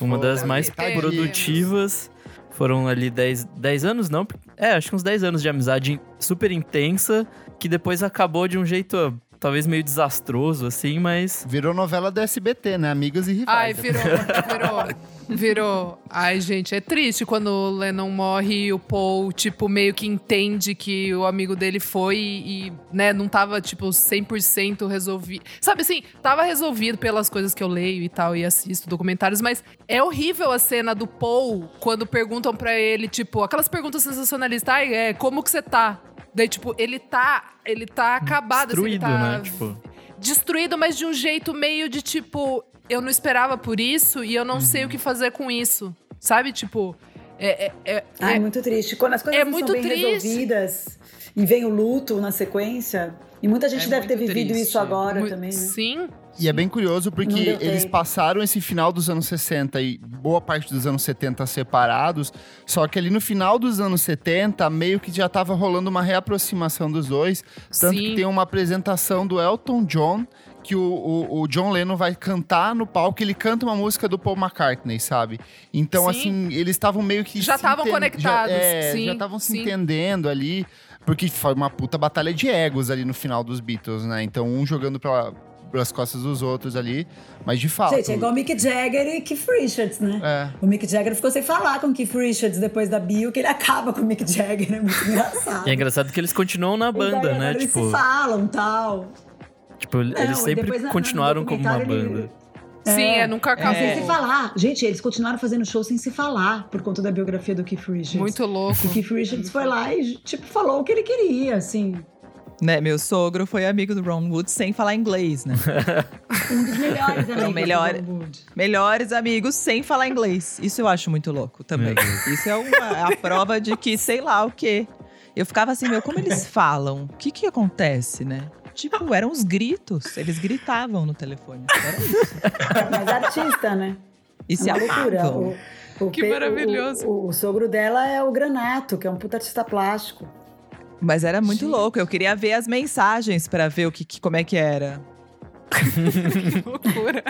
Uma Pô, das mais tá produtivas. Foram ali 10, 10 anos, não? É, acho que uns 10 anos de amizade super intensa, que depois acabou de um jeito talvez meio desastroso, assim, mas. Virou novela da SBT, né? Amigas e rivais. Ai, virou, virou. Virou. Ai, gente, é triste quando o Lennon morre e o Paul, tipo, meio que entende que o amigo dele foi e, né, não tava, tipo, 100% resolvido. Sabe assim, tava resolvido pelas coisas que eu leio e tal e assisto documentários, mas é horrível a cena do Paul quando perguntam para ele, tipo, aquelas perguntas sensacionalistas. Ai, é, como que você tá? Daí, tipo, ele tá. Ele tá acabado, Destruído, assim, ele tá né? Tipo. Destruído, mas de um jeito meio de tipo, eu não esperava por isso e eu não uhum. sei o que fazer com isso. Sabe? Tipo. É, é, é, Ai, é muito triste. Quando as coisas é não muito são bem triste. resolvidas e vem o luto na sequência. E muita gente é deve ter vivido triste. isso agora muito, também, né? Sim. E é bem curioso porque eles passaram esse final dos anos 60 e boa parte dos anos 70 separados, só que ali no final dos anos 70, meio que já tava rolando uma reaproximação dos dois. Tanto Sim. que tem uma apresentação do Elton John que o, o, o, John Lennon vai cantar no palco, ele canta uma música do Paul McCartney, sabe? Então, sim. assim, eles estavam meio que. Já estavam conectados. Já, é, sim, já estavam se entendendo ali. Porque foi uma puta batalha de egos ali no final dos Beatles, né? Então, um jogando pela, pelas costas dos outros ali. Mas de fato. Gente, é igual Mick Jagger e Keith Richards, né? É. O Mick Jagger ficou sem falar com o Keith Richards depois da bio, que ele acaba com o Mick Jagger. É muito engraçado. E é engraçado que eles continuam na banda, né? Eles tipo... se falam tal. Tipo, eles sempre continuaram como uma banda. Ele... Sim, é, nunca acabou. É. Sem se falar. Gente, eles continuaram fazendo show sem se falar por conta da biografia do Keith Richards. Muito louco. O Keith Richards foi lá e, tipo, falou o que ele queria, assim. Né, meu sogro foi amigo do Ron Wood sem falar inglês, né? um dos melhores amigos melhor, do Ron Wood. Melhores amigos sem falar inglês. Isso eu acho muito louco também. Isso é uma, a prova de que sei lá o quê. Eu ficava assim, meu, como eles falam? O que que acontece, né? Tipo, eram os gritos. Eles gritavam no telefone. Era isso. Mas artista, né? E se loucura. O, o, que maravilhoso. O, o, o, sogro dela é o Granato, que é um puta artista plástico. Mas era muito Gente. louco. Eu queria ver as mensagens para ver o que, que, como é que era. que loucura.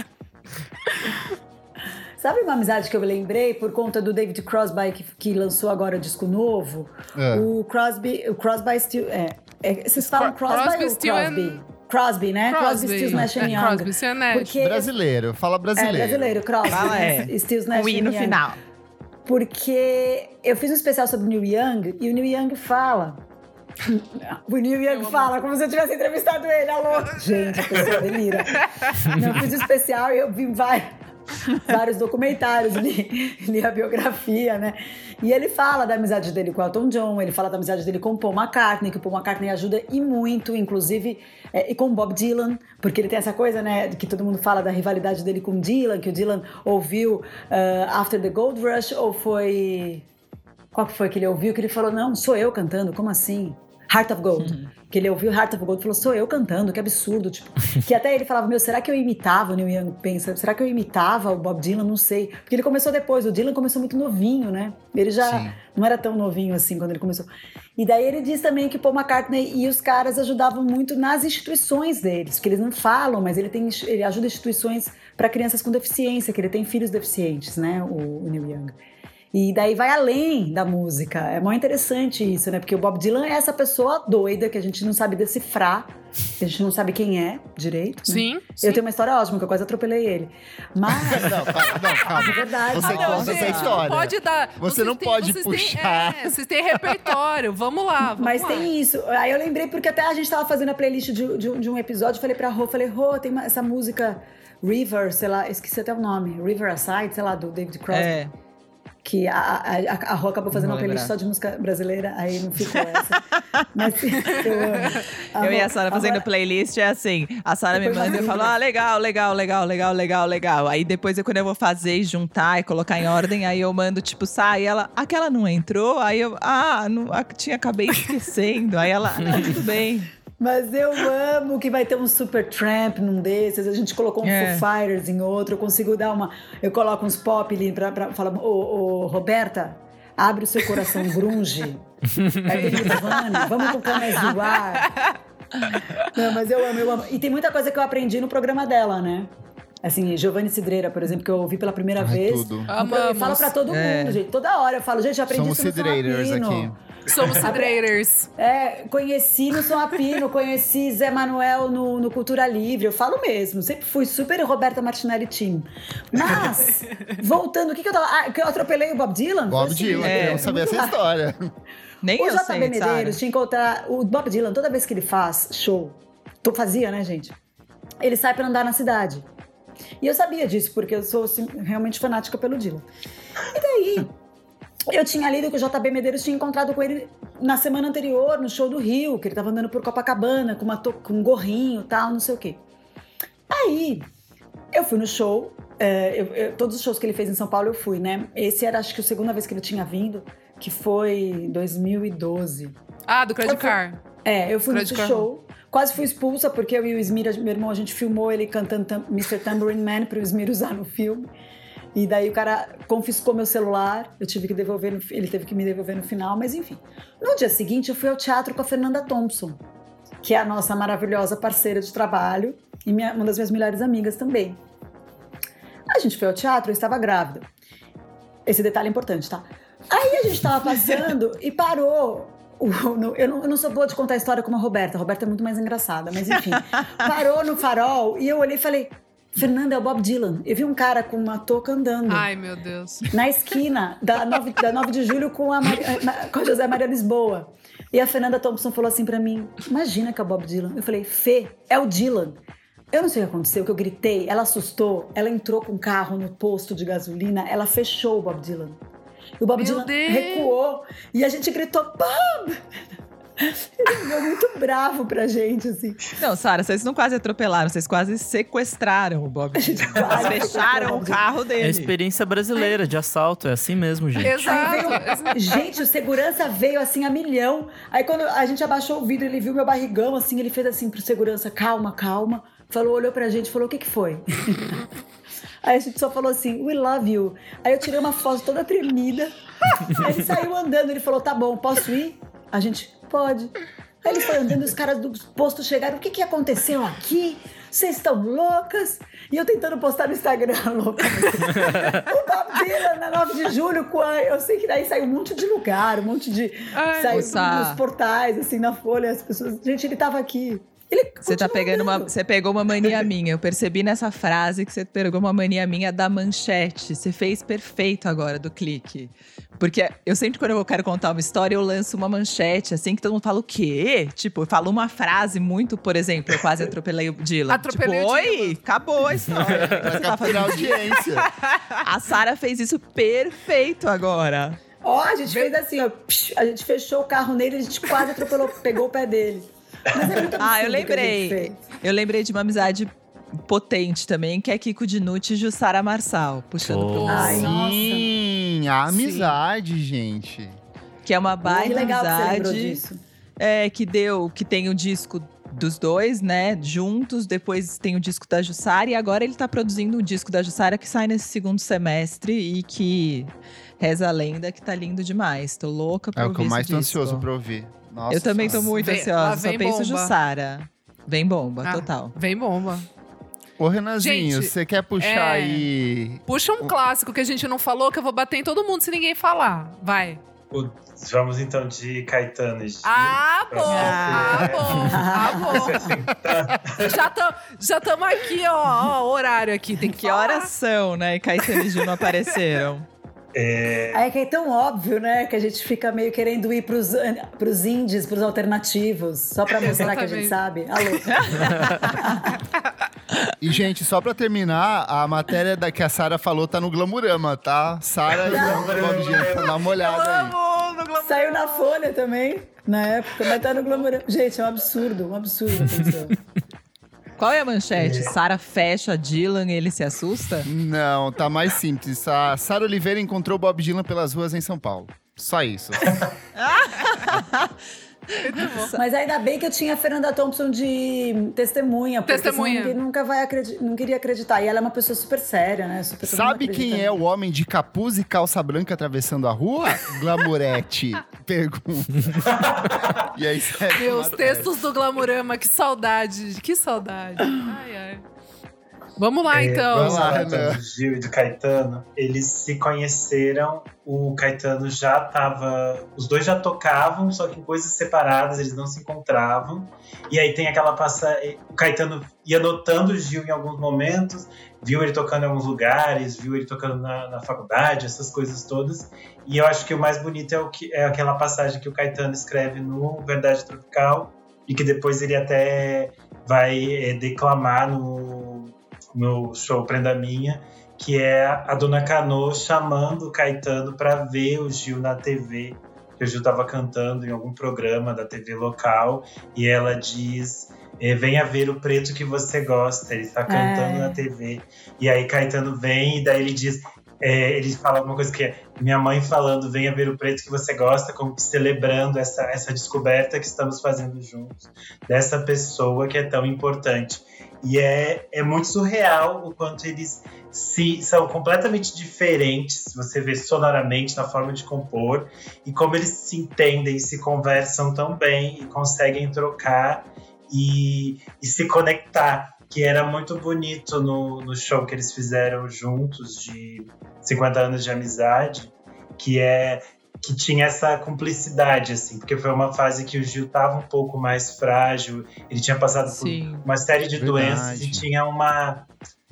Sabe uma amizade que eu lembrei por conta do David Crosby que, que lançou agora o disco novo? É. O Crosby, o Crosby Still, é, é, vocês falam Crosby, Crosby ou Crosby? And... Crosby, né? Crosby, Crosby Stills, Nash é, Young. Crosby, Stills, Nash. Porque... Brasileiro, fala brasileiro. É, brasileiro, Crosby, fala, é. Stills, Nash O I no final. Porque eu fiz um especial sobre o Neil Young e o Neil Young fala o Neil Young fala como se eu tivesse entrevistado ele, alô. Gente, a pessoa delira. Não, eu fiz um especial e eu vi vai, vários documentários, li, li a biografia, né? E ele fala da amizade dele com Elton John, ele fala da amizade dele com Paul McCartney, que o Paul McCartney ajuda e muito, inclusive, é, e com Bob Dylan, porque ele tem essa coisa, né, que todo mundo fala da rivalidade dele com Dylan, que o Dylan ouviu uh, After the Gold Rush, ou foi... Qual que foi que ele ouviu? Que ele falou, não, sou eu cantando, como assim? Heart of Gold. Uhum. Que ele ouviu Heart of Gold e falou, sou eu cantando, que absurdo. Tipo, que até ele falava, meu, será que eu imitava o Neil Young? Pensa, será que eu imitava o Bob Dylan? Não sei. Porque ele começou depois, o Dylan começou muito novinho, né? Ele já Sim. não era tão novinho assim quando ele começou. E daí ele diz também que Paul McCartney e os caras ajudavam muito nas instituições deles, que eles não falam, mas ele, tem, ele ajuda instituições para crianças com deficiência, que ele tem filhos deficientes, né? O, o Neil Young. E daí vai além da música. É muito interessante isso, né? Porque o Bob Dylan é essa pessoa doida que a gente não sabe decifrar, a gente não sabe quem é direito. Né? Sim, sim. Eu tenho uma história ótima, que eu quase atropelei ele. Mas. não, calma, não, calma. É verdade. Você ah, conta essa história. Não pode dar. Você vocês não pode puxar. Têm, é, vocês têm repertório. Vamos lá. Vamos Mas lá. tem isso. Aí eu lembrei, porque até a gente tava fazendo a playlist de, de, de um episódio, falei pra Rô, falei, Rô, tem uma, essa música River, sei lá, esqueci até o nome. River Aside, sei lá, do David Crosby. É que a, a, a Rô acabou fazendo uma playlist só de música brasileira, aí não ficou essa. Mas eu amo. eu e a Sara fazendo agora... playlist é assim: a Sara me manda e eu falo, ah, legal, legal, legal, legal, legal, legal. Aí depois, quando eu vou fazer e juntar e colocar em ordem, aí eu mando, tipo, sai, ela, aquela não entrou, aí eu, ah, não, tinha, acabei esquecendo. aí ela, ah, tudo bem. Mas eu amo que vai ter um Super Tramp num desses. A gente colocou um é. Foo Fighters em outro. Eu consigo dar uma. Eu coloco uns pop ali pra, pra falar. Ô, ô, Roberta, abre o seu coração grunge. Aí Nirvana, vamos tocar mais do ar. Não, mas eu amo, eu amo. E tem muita coisa que eu aprendi no programa dela, né? Assim, Giovanni Cidreira, por exemplo, que eu ouvi pela primeira Ai, vez. Tudo. Eu falo pra todo mundo, é. gente. Toda hora eu falo, gente, eu aprendi Somos isso no Cidreiros aqui. Somos cidreiros. É, conheci no São Apino, conheci Zé Manuel no, no Cultura Livre. Eu falo mesmo, sempre fui super Roberta Martinelli Team. Mas, voltando, o que, que eu tava. Ah, que eu atropelei o Bob Dylan? Bob assim, Dylan, é, queremos saber essa história. Nem o eu JB sei, Medeiros tinha encontrar. O Bob Dylan, toda vez que ele faz show, fazia, né, gente? Ele sai pra andar na cidade. E eu sabia disso, porque eu sou assim, realmente fanática pelo Dylan. E daí, eu tinha lido que o JB Medeiros tinha encontrado com ele na semana anterior, no show do Rio, que ele tava andando por Copacabana com, uma com um gorrinho tal, não sei o quê. Aí, eu fui no show, é, eu, eu, todos os shows que ele fez em São Paulo eu fui, né? Esse era, acho que, a segunda vez que ele tinha vindo, que foi 2012. Ah, do Credit Car. É, eu fui no show. Quase fui expulsa, porque eu e o Smir, meu irmão, a gente filmou ele cantando Mr. Tambourine Man para o Smir usar no filme. E daí o cara confiscou meu celular, eu tive que devolver, no, ele teve que me devolver no final, mas enfim. No dia seguinte eu fui ao teatro com a Fernanda Thompson, que é a nossa maravilhosa parceira de trabalho e minha, uma das minhas melhores amigas também. A gente foi ao teatro, eu estava grávida. Esse detalhe é importante, tá? Aí a gente estava passando e parou eu não, eu não, sou boa de contar a história como a Roberta. A Roberta é muito mais engraçada, mas enfim. parou no farol e eu olhei e falei: Fernanda, é o Bob Dylan. Eu vi um cara com uma touca andando. Ai, meu Deus. Na esquina da 9, da 9 de julho com a, com a José Maria Lisboa. E a Fernanda Thompson falou assim para mim: Imagina que é o Bob Dylan. Eu falei: Fê, é o Dylan. Eu não sei o que aconteceu, que eu gritei, ela assustou, ela entrou com o carro no posto de gasolina, ela fechou o Bob Dylan. E o Bob Meu Dylan Deus. recuou e a gente gritou: Bob! Ele ficou muito bravo pra gente, assim. Não, Sara, vocês não quase atropelaram, vocês quase sequestraram o Bob. A gente Dylan. quase Vocês fecharam o carro É a dele. experiência brasileira de assalto, é assim mesmo, gente. Exato. Veio- gente, o segurança veio assim a milhão. Aí quando a gente abaixou o vidro, ele viu meu barrigão, assim, ele fez assim pro segurança, calma, calma. Falou, olhou pra gente, falou, o que que foi? Aí a gente só falou assim, we love you. Aí eu tirei uma foto toda tremida. Aí ele saiu andando, ele falou, tá bom, posso ir? A gente, pode. Aí ele foi andando, os caras do posto chegaram, o que que aconteceu aqui? Vocês estão loucas? E eu tentando postar no Instagram, louca. o Bob Dylan na 9 de julho, com a- eu sei que daí saiu um monte de lugar, um monte de. Ai, saiu nos portais, assim, na folha, as pessoas. Gente, ele tava aqui. Ele Você tá pegando uma, você pegou uma mania minha. Eu percebi nessa frase que você pegou uma mania minha da manchete. Você fez perfeito agora do clique. Porque eu sempre quando eu quero contar uma história, eu lanço uma manchete assim que todo mundo fala o quê? Tipo, eu falo uma frase muito, por exemplo, eu quase atropelei o Dylan. Atropelei tipo, o oi, acabou a história. Você tá fazendo? audiência. A Sara fez isso perfeito agora. Ó, a gente fez assim, ó. a gente fechou o carro nele, a gente quase atropelou, pegou o pé dele. Mas é muito Ah, eu que lembrei. Eu lembrei de uma amizade potente também, que é Kiko Dinucci e Jussara Marçal, puxando pro Oh. Ai, nossa. Sim, a amizade, gente. que é uma Que baita legal que amizade. disso. É, que deu, que tem o disco dos dois, né, juntos, depois tem o disco da Jussara e agora ele tá produzindo o disco da Jussara que sai nesse segundo semestre e que reza a lenda que tá lindo demais. Tô louca pra É o ouvir que eu mais tô ansioso pra ouvir. Nossa Eu também tô muito Vem- só vem penso bomba. Jussara. Vem bomba, Ah, total. Vem bomba. Ô, Renanzinho, Gente, você quer puxar é- aí... Puxa um clássico que a gente não falou, que eu vou bater em todo mundo se ninguém falar. Vai. O- Vamos então de Caetano e Gil. Ah, bom. Ah. Ah, bom. Ah, bom. já estamos aqui, ó, ó. Horário aqui. Tem que Que horas são, né? E Caetano e Gil não apareceram. É, Aí é que é tão óbvio, né? Que a gente fica meio querendo ir pros, pros indies, pros alternativos, só pra mostrar que a gente sabe. Alô. E, gente, só pra terminar, a matéria da que a Sara falou tá no Glamurama, tá? Sara e Bob Dylan, dá uma olhada aí. Vamos no Glamour. Saiu na Folha também, na época, mas tá no Glamour. Gente, é um absurdo, um absurdo. Qual é a manchete? Sara fecha Dylan e ele se assusta? Não, tá mais simples. A Sara Oliveira encontrou Bob Dylan pelas ruas em São Paulo. Só isso. Mas ainda bem que eu tinha a Fernanda Thompson de testemunha, porque Testemunha. ninguém nunca vai acreditar, não queria acreditar. E ela é uma pessoa super séria, né? Super, Sabe quem é o homem de capuz e calça branca atravessando a rua? Glamourette. Pergunta. e aí, Meus textos do Glamurama, que saudade. Que saudade. Ai, ai. Vamos lá, é, então. vamos lá, Renan. do Gil e do Caetano. Eles se conheceram, o Caetano já tava. Os dois já tocavam, só que em coisas separadas, eles não se encontravam. E aí tem aquela passa. O Caetano ia notando o Gil em alguns momentos, viu ele tocando em alguns lugares, viu ele tocando na, na faculdade, essas coisas todas. E eu acho que o mais bonito é, o que, é aquela passagem que o Caetano escreve no Verdade Tropical, e que depois ele até vai é, declamar no, no show Prenda Minha, que é a Dona Cano chamando o Caetano para ver o Gil na TV. Que o Gil estava cantando em algum programa da TV local e ela diz: eh, Venha ver o preto que você gosta. Ele está cantando É. na TV. E aí Caetano vem e daí ele diz. eh, ele fala alguma coisa que é minha mãe falando, venha ver o preto que você gosta, como que celebrando essa, essa descoberta que estamos fazendo juntos, dessa pessoa que é tão importante. E é, é muito surreal o quanto eles se, são completamente diferentes, você vê sonoramente na forma de compor, e como eles se entendem, se conversam tão bem e conseguem trocar e, e se conectar. Que era muito bonito no, no show que eles fizeram juntos de 50 anos de amizade, que é que tinha essa cumplicidade, assim, porque foi uma fase que o Gil estava um pouco mais frágil, ele tinha passado por Sim. uma série de Verdade. doenças e tinha uma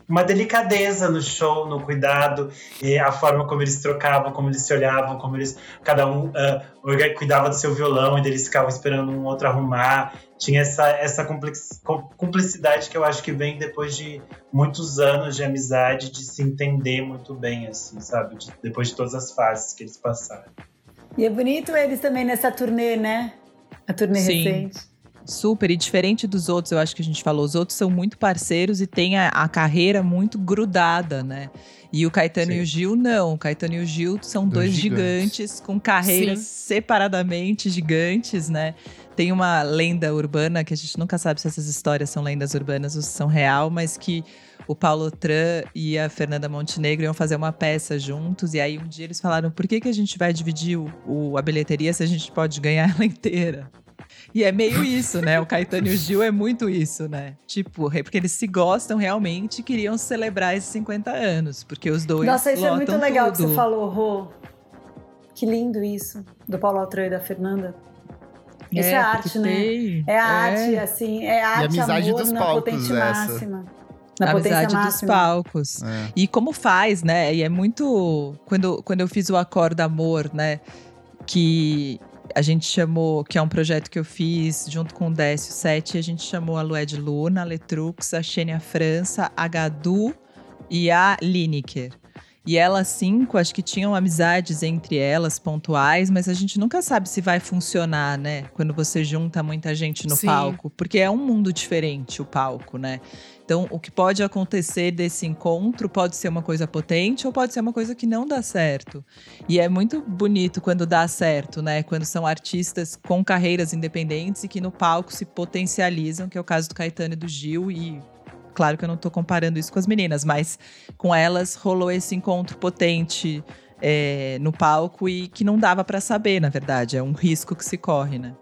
uma delicadeza no show, no cuidado, e a forma como eles trocavam, como eles se olhavam, como eles. Cada um uh, cuidava do seu violão e eles ficavam esperando um outro arrumar. Tinha essa, essa cumplicidade que eu acho que vem depois de muitos anos de amizade, de se entender muito bem, assim, sabe? De, depois de todas as fases que eles passaram. E é bonito eles também nessa turnê, né? A turnê Sim. recente. Super, e diferente dos outros, eu acho que a gente falou, os outros são muito parceiros e têm a, a carreira muito grudada, né? E o Caetano Sim. e o Gil, não. O Caetano e o Gil são dois, dois gigantes. gigantes. com carreiras Sim. separadamente gigantes, né? Tem uma lenda urbana, que a gente nunca sabe se essas histórias são lendas urbanas ou se são real, mas que o Paulo Tran e a Fernanda Montenegro iam fazer uma peça juntos. E aí um dia eles falaram: por que, que a gente vai dividir o, o a bilheteria se a gente pode ganhar ela inteira? E é meio isso, né? O Caetano e o Gil é muito isso, né? Tipo, porque eles se gostam realmente e queriam celebrar esses 50 anos. Porque os dois. Nossa, isso é muito legal tudo. que você falou, Rô. Que lindo isso, do Paulo Altran e da Fernanda. Isso é, é arte, né? Tem, é arte, é. assim, é arte, e amizade amor, dos na palcos, potente essa. máxima. Na amizade dos palcos. É. E como faz, né? E é muito. Quando, quando eu fiz o Acorda Amor, né? Que a gente chamou, que é um projeto que eu fiz junto com o Décio 7, a gente chamou a Lued Luna, a Letrux, a Xênia França, a Gadu e a Lineker. E elas cinco, acho que tinham amizades entre elas, pontuais, mas a gente nunca sabe se vai funcionar, né? Quando você junta muita gente no Sim. palco. Porque é um mundo diferente o palco, né? Então, o que pode acontecer desse encontro pode ser uma coisa potente ou pode ser uma coisa que não dá certo. E é muito bonito quando dá certo, né? Quando são artistas com carreiras independentes e que no palco se potencializam, que é o caso do Caetano e do Gil e claro que eu não estou comparando isso com as meninas, mas com elas rolou esse encontro potente é, no palco e que não dava para saber, na verdade. É um risco que se corre, né?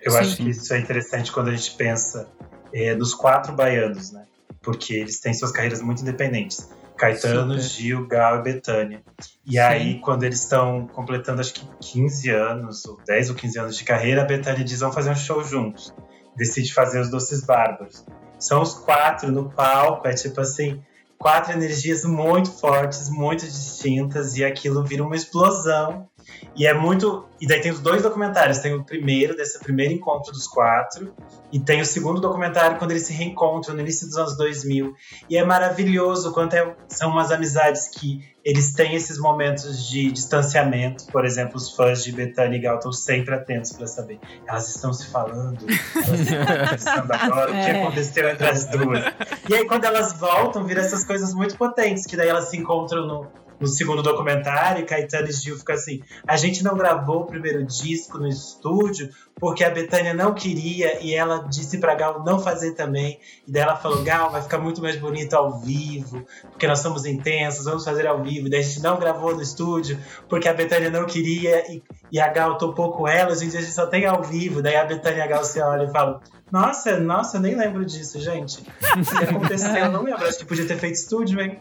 Eu Sim. acho que isso é interessante quando a gente pensa é, nos quatro baianos, né? Porque eles têm suas carreiras muito independentes. Caetano, Super. Gil, Gal e Betânia. E Sim. aí, quando eles estão completando, acho que 15 anos, ou 10 ou 15 anos de carreira, a Betânia diz: vamos fazer um show juntos. Decide fazer os Doces Bárbaros. São os quatro no palco, é tipo assim, quatro energias muito fortes, muito distintas, e aquilo vira uma explosão e é muito. E daí tem os dois documentários. Tem o primeiro, desse primeiro encontro dos quatro, e tem o segundo documentário quando eles se reencontram no início dos anos 2000. E é maravilhoso quanto é, são umas amizades que eles têm esses momentos de distanciamento. Por exemplo, os fãs de Bethany e Gal estão sempre atentos para saber. Elas estão se falando, elas estão conversando agora, o que é. aconteceu entre as duas. E aí, quando elas voltam, viram essas coisas muito potentes, que daí elas se encontram no no segundo documentário, Caetano e Gil ficam assim: a gente não gravou o primeiro disco no estúdio porque a Betânia não queria e ela disse pra Gal não fazer também. E daí ela falou: Gal, vai ficar muito mais bonito ao vivo, porque nós somos intensos, vamos fazer ao vivo. E daí a gente não gravou no estúdio porque a Betânia não queria e, e a Gal topou com ela. A gente só tem ao vivo. Daí a Betânia e a Gal se olham e falam: Nossa, nossa, eu nem lembro disso, gente. Que aconteceu? Eu não lembro. Acho que podia ter feito estúdio, hein?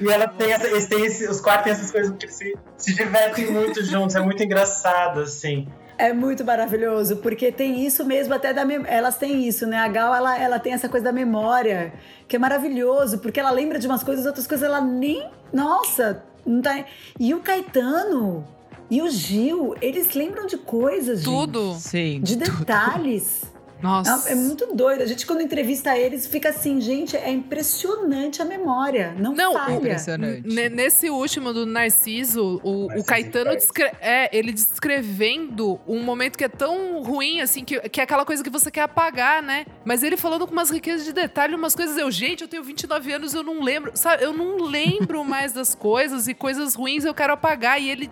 E ela tem, essa, eles esse, os quatro têm essas coisas que se, se divertem muito juntos, é muito engraçado, assim. É muito maravilhoso, porque tem isso mesmo até da elas têm isso, né? A Gal ela, ela tem essa coisa da memória, que é maravilhoso, porque ela lembra de umas coisas, outras coisas ela nem, nossa, não tá. E o Caetano e o Gil, eles lembram de coisas, tudo, gente, sim, de detalhes. Nossa. É, é, muito doido. A gente, quando entrevista eles, fica assim, gente, é impressionante a memória. Não, não falha. Impressionante. Nesse último do Narciso, o, o Caetano descre é, ele descrevendo um momento que é tão ruim, assim, que, que é aquela coisa que você quer apagar, né? Mas ele falando com umas riquezas de detalhe, umas coisas. Eu, gente, eu tenho 29 anos, eu não lembro. Sabe, eu não lembro mais das coisas e coisas ruins eu quero apagar. E ele.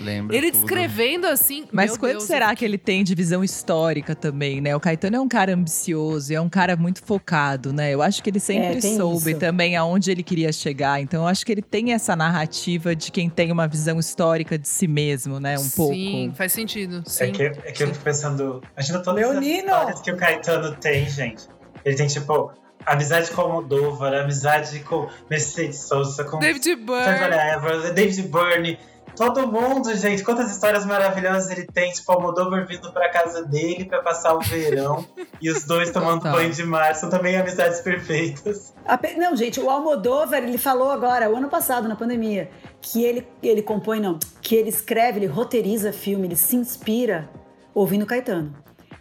Lembra ele tudo. descrevendo assim. Mas quanto Deus, será eu... que ele tem de visão histórica também, né? O Caetano Caetano é um cara ambicioso, é um cara muito focado, né? Eu acho que ele sempre é, soube isso. também aonde ele queria chegar. Então, eu acho que ele tem essa narrativa de quem tem uma visão histórica de si mesmo, né? Um Sim, pouco. Sim, faz sentido. É Sim. É que, é que eu fico pensando. Imagina todas Leonino. as histórias que o Caetano tem, gente. Ele tem, tipo, amizade com o Moldova, amizade com Mercedes Sosa, com David Byrne. David Byrne Todo mundo, gente, quantas histórias maravilhosas ele tem. Tipo, Almodóvar vindo pra casa dele pra passar o verão. e os dois tomando Total. banho de mar. São também amizades perfeitas. Não, gente, o Almodóvar, ele falou agora, o ano passado, na pandemia, que ele, ele compõe, não, que ele escreve, ele roteiriza filme, ele se inspira ouvindo Caetano.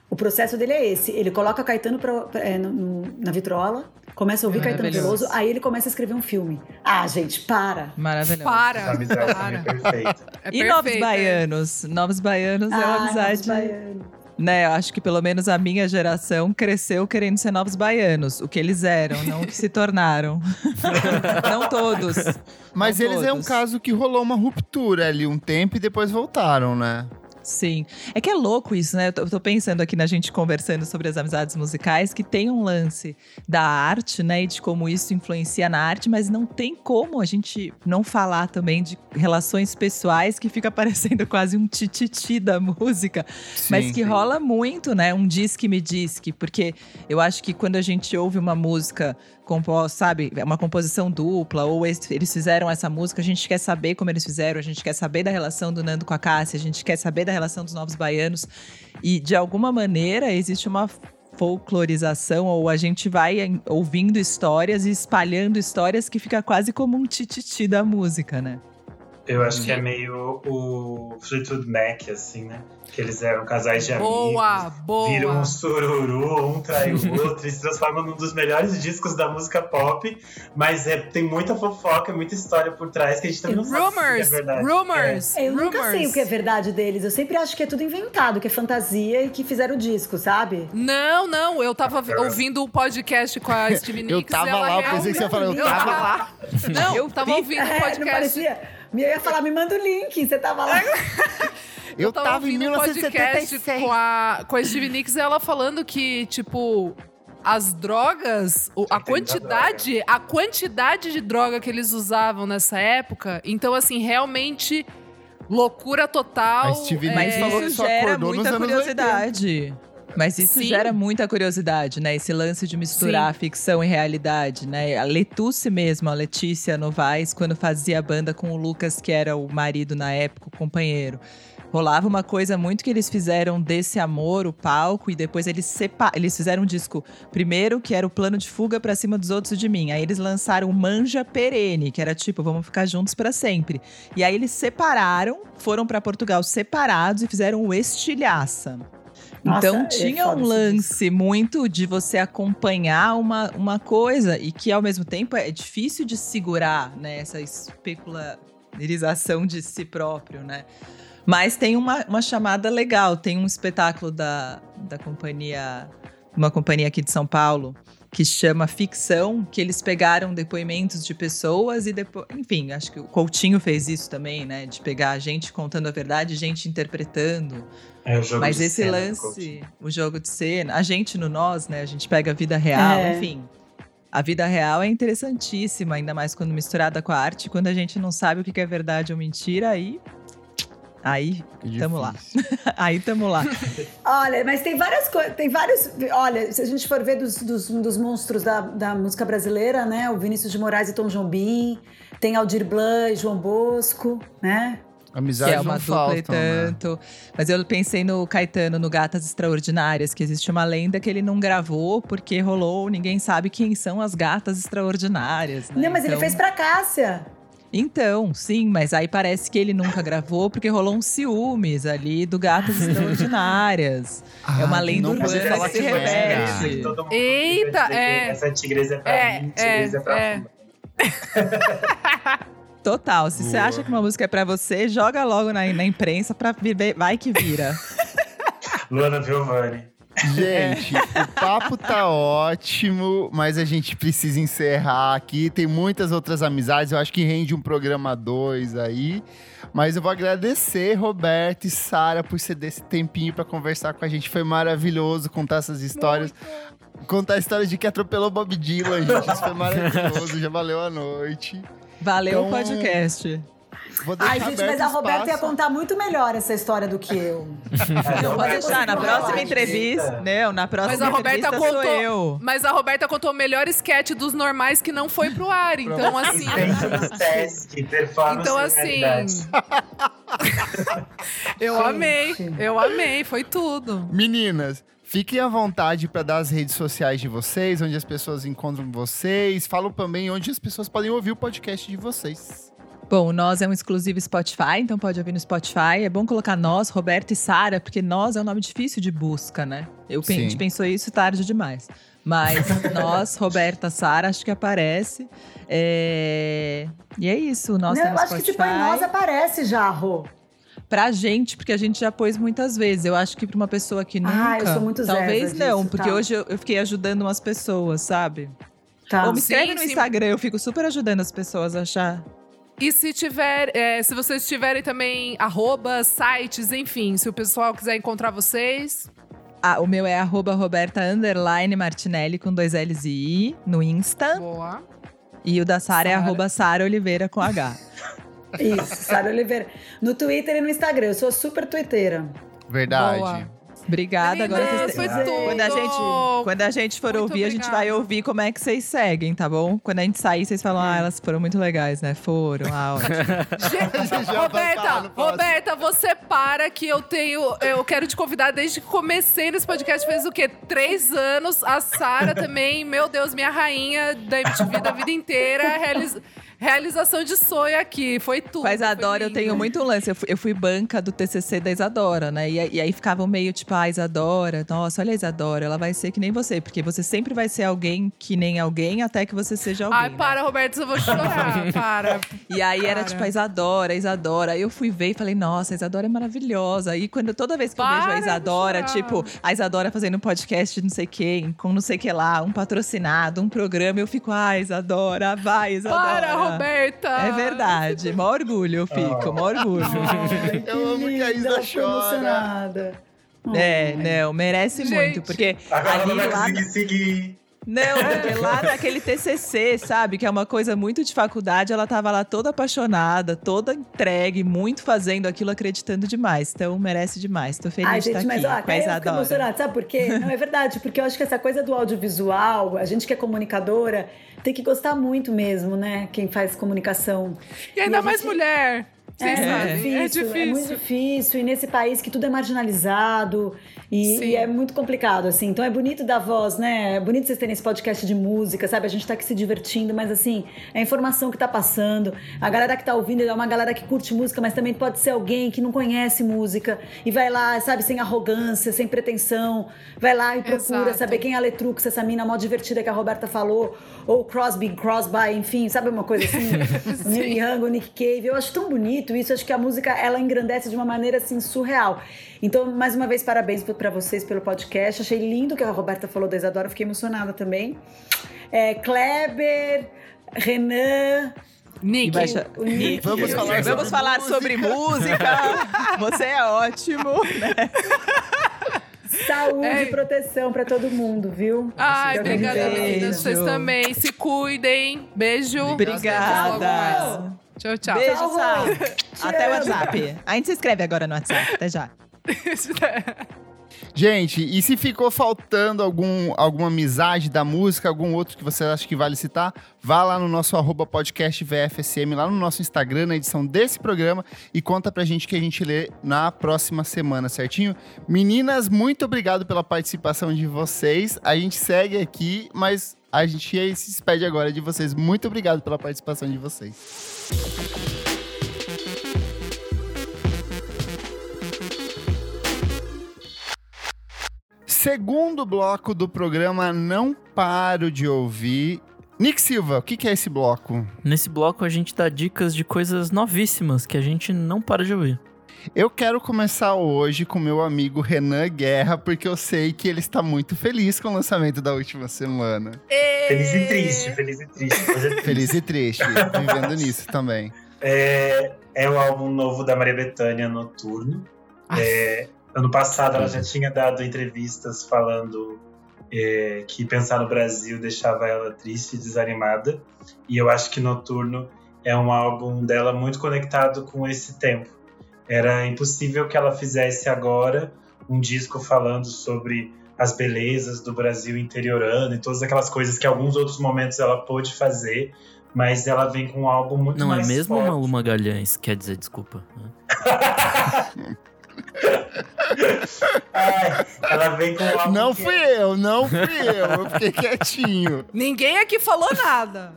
O processo dele é esse: ele coloca Caetano pra, é, no, no, na vitrola, começa a ouvir Caetano Veloso, aí ele começa a escrever um filme. Ah, gente, para! Maravilhoso. Para! para. É e Novos é. Baianos? Novos Baianos ah, é uma ah, amizade. Né, eu acho que pelo menos a minha geração cresceu querendo ser novos baianos. O que eles eram, não o que se tornaram. não todos. Mas não eles todos. é um caso que rolou uma ruptura ali um tempo e depois voltaram, né? Sim. É que é louco isso, né? Eu tô, pensando aqui na gente conversando sobre as amizades musicais, que tem um lance da arte, né? E de como isso influencia na arte, mas não tem como a gente não falar também de relações pessoais que fica parecendo quase um tititi da música. Sim, mas que sim. rola muito, né? Um disque me disque, porque eu acho que quando a gente ouve uma música compôs, sabe, é uma composição dupla, ou eles fizeram essa música, a gente quer saber como eles fizeram, a gente quer saber da relação do Nando com a Cássia, a gente quer saber da relação dos Novos Baianos. E de alguma maneira existe uma folclorização, ou a gente vai ouvindo histórias e espalhando histórias que fica quase como um tititi da música, né? Eu acho que é meio o Fleetwood Mac, assim, né? Que eles eram casais de boa, amigos. Boa, Viram um sururu, um trai o outro e se transformam num dos melhores discos da música pop. Mas é, tem muita fofoca, muita história por trás que a gente também não rumors, sabe se é verdade. Rumors, é. Eu rumors. nunca sei o que é verdade deles. Eu sempre acho que é tudo inventado, que é fantasia e que fizeram o disco, sabe? Não, não. Eu tava ouvindo um podcast com a Stevie Nicks. eu tava lá, eu pensei que você ia falar, eu tava lá. Não, eu tava ouvindo um podcast. É, não parecia... Eu ia falar, me manda o link, você tava lá. Eu, eu tava, tava em 1976. com a, com a Stevie Nicks e ela falando que, tipo, as drogas, a quantidade, a quantidade de droga que eles usavam nessa época. Então, assim, realmente loucura total. Nicks é... falou que só acordou muita nos curiosidade. 80. Mas isso Sim. gera muita curiosidade, né? Esse lance de misturar Sim. ficção e realidade, né? A Letuce mesmo, a Letícia Novaes, quando fazia a banda com o Lucas, que era o marido na época, o companheiro. Rolava uma coisa muito que eles fizeram desse amor, o palco, e depois eles separ eles fizeram um disco. Primeiro, que era o plano de fuga para cima dos outros de mim. Aí eles lançaram Manja Perene, que era tipo, vamos ficar juntos para sempre. E aí eles separaram, foram para Portugal separados e fizeram o Estilhaça. Nossa, então é tinha é um lance muito de você acompanhar uma, uma coisa e que ao mesmo tempo é difícil de segurar, né? Essa especularização de si próprio, né? Mas tem uma, uma chamada legal, tem um espetáculo da, da companhia, uma companhia aqui de São Paulo, que chama Ficção, que eles pegaram depoimentos de pessoas e depois. Enfim, acho que o Coutinho fez isso também, né? De pegar a gente contando a verdade, gente interpretando. É, Mas de esse cena, lance, o jogo de cena, a gente no nós, né? A gente pega a vida real, é. enfim. A vida real é interessantíssima, ainda mais quando misturada com a arte. Quando a gente não sabe o que é verdade ou mentira, aí Aí, tamo lá. Aí, tamo lá. Olha, mas tem várias coisas, tem vários... Olha, se a gente for ver dos, dos, dos monstros da, da música brasileira, né? O Vinícius de Moraes e Tom Jobim, tem Aldir Blanc e João Bosco, né? Amizade que é uma dupla faltam, e tanto. Né? Mas eu pensei no Caetano, no Gatas Extraordinárias, que existe uma lenda que ele não gravou porque rolou, ninguém sabe quem são as gatas extraordinárias. Né? Não, mas então... ele fez pra Cássia. Então, sim, mas aí parece que ele nunca gravou porque rolou um ciúmes ali do Gatas Extraordinárias. Ah, é uma lenda urbana que se repete. Eita, é. Essa tigresa é pra é, mim, tigresa é, é pra é. Total. Se você acha que uma música é pra você, joga logo na, na imprensa pra viver. Vai que vira. Luana Giovanni. Gente, o papo tá ótimo, mas a gente precisa encerrar aqui. Tem muitas outras amizades, eu acho que rende um programa 2 aí. Mas eu vou agradecer, Roberto e Sara, por ceder esse tempinho para conversar com a gente. Foi maravilhoso contar essas histórias. Muito. Contar a história de que atropelou Bob Dylan, gente. Isso foi maravilhoso, já valeu a noite. Valeu então, o podcast. Vou deixar Ai, gente, mas a Roberta ia contar muito melhor essa história do que eu. Não, pode deixar. Na próxima entrevista. Não, na próxima Mas a Roberta entrevista sou contou. eu. Mas a Roberta contou o melhor sketch dos normais que não foi pro ar. Então, assim. Performance Então, assim. Eu amei. Eu amei. Foi tudo. Meninas, fiquem à vontade para dar as redes sociais de vocês, onde as pessoas encontram vocês. Falam também onde as pessoas podem ouvir o podcast de vocês. Bom, o Nós é um exclusivo Spotify, então pode ouvir no Spotify. É bom colocar Nós, Roberto e Sara, porque Nós é um nome difícil de busca, né? Eu Sim. a gente pensou isso tarde demais. Mas Nós, Roberta, Sara, acho que aparece. É, E é isso, Nós Não, tem eu acho que se põe Spotify. nós aparece já, Rô. Pra gente, porque a gente já pôs muitas vezes. Eu acho que pra uma pessoa que nunca. Ah, eu sou muito Talvez zeza não, disso, porque tá. hoje eu, eu fiquei ajudando umas pessoas, sabe? Tá. Ou me escreve Sim, no sim. Instagram, eu fico super ajudando as pessoas a achar. E se tiver, é, se vocês tiverem também arroba, sites, enfim, se o pessoal quiser encontrar vocês. Ah, o meu é arroba Roberta underline Martinelli com dois L's e I no Insta. Boa. E o da Sara é arroba Sara Oliveira com H. Isso, Sara Oliveira. No Twitter e no Instagram. Eu sou super twitteira. Verdade. Boa. Obrigada. Agora vocês foi tudo. quando a gente Quando a gente for Muito ouvir, a gente vai obrigada. ouvir como é que vocês seguem, tá bom? Quando a gente sair, vocês falam, ah, elas foram muito legais, né? Foram, ah, Roberta. Roberta, você para que eu tenho. Eu quero te convidar desde que comecei nesse podcast. Fez o quê? Três anos. A Sara também, meu Deus, minha rainha da MTV da vida inteira. realiza- realização de sonho aqui. Foi tudo. Com a Isadora, eu tenho muito lance. Eu fui, eu fui banca do TCC da Isadora, né? E, e aí ficavam meio tipo, ah, Isadora, nossa, olha a Isadora, ela vai ser que nem você. Porque você sempre vai ser alguém que nem alguém até que você seja alguém. Ai, né? para, Roberto, eu vou chorar. para. E aí era Cara. tipo a Isadora, a Isadora. Aí eu fui ver e falei, nossa, a Isadora é maravilhosa. E quando toda vez que eu vejo Para a Isadora, tipo, a Isadora fazendo um podcast de não sei quem, com não sei que lá, um patrocinado, um programa, eu fico, ah, Isadora, vai, Isadora. Para, Roberta. É verdade, mó orgulho eu fico, mó orgulho. Ai, que Eu amo que a Isa chora. emocionada. É, não, merece Gente. muito, porque Agora vai lá conseguir seguir. Não, porque lá naquele TCC, sabe? Que é uma coisa muito de faculdade, ela tava lá toda apaixonada, toda entregue, muito fazendo aquilo, acreditando demais. Então, merece demais. Tô feliz Ai, de estar gente, mas aqui ó, até eu fico emocionada, sabe por quê? Não, é verdade, porque eu acho que essa coisa do audiovisual, a gente que é comunicadora, tem que gostar muito mesmo, né? Quem faz comunicação. E ainda E mais gente- mulher. Vocês É, sabem, difícil, é difícil. é muito difícil. E nesse país que tudo é marginalizado e, e é muito complicado, assim. Então é bonito dar voz, né? É bonito vocês terem esse podcast de música, sabe? A gente tá aqui se divertindo, mas assim, é a informação que tá passando. A galera que tá ouvindo é uma galera que curte música, mas também pode ser alguém que não conhece música e vai lá, sabe, sem arrogância, sem pretensão. Vai lá e procura Exato. saber quem é a Letrux, essa mina mó divertida que a Roberta falou, ou Crosby, Crosby, enfim, sabe uma coisa assim? Neil Young, Nick Cave. Eu acho tão bonito isso, acho que a música ela engrandece de uma maneira assim surreal. Então, mais uma vez, parabéns pra vocês pelo podcast. Achei lindo o que a Roberta falou da Isadora, fiquei emocionada também. É, Kleber, Renan, Nick. o Nick. Vamos falar Vamos sobre falar música. sobre música. Você é ótimo. né? Saúde É. e proteção pra todo mundo, viu? Ai, obrigada, meninas. Vocês também. Se cuidem. Beijo. Obrigada. Tchau, tchau. Beijo, Tchau. Rô. Até o. WhatsApp. A gente se inscreve agora no WhatsApp. Até já. Gente, e se ficou faltando algum, alguma amizade da música, algum outro que você acha que vale citar, vá lá no nosso arroba podcast VFSM, lá no nosso Instagram, na edição desse programa, e conta pra gente que a gente lê na próxima semana, certinho? Meninas, muito obrigado pela participação de vocês. A gente segue aqui, mas a gente se despede agora de vocês. Muito obrigado pela participação de vocês. Segundo bloco do programa Não Paro de Ouvir. Nick Silva, o que, é esse bloco? Nesse bloco a gente dá dicas de coisas novíssimas que a gente não para de ouvir. Eu quero começar hoje com meu amigo Renan Guerra, porque eu sei que ele está muito feliz com o lançamento da última semana. Feliz e triste, feliz e triste. coisa triste. Feliz e triste, vivendo nisso também. É, é o álbum novo da Maria Bethânia, Noturno. É, ano passado ela já tinha dado entrevistas falando é, que pensar no Brasil deixava ela triste e desanimada. E eu acho que Noturno é um álbum dela muito conectado com esse tempo. Era impossível que ela fizesse agora um disco falando sobre as belezas do Brasil interiorano e todas aquelas coisas que alguns outros momentos ela pôde fazer, mas ela vem com um álbum muito Não, mais é mesmo forte. Malu Magalhães, quer dizer, desculpa. Ai, ela vem com um álbum Não que- fui eu, não fui eu. Eu fiquei quietinho. Ninguém aqui falou nada.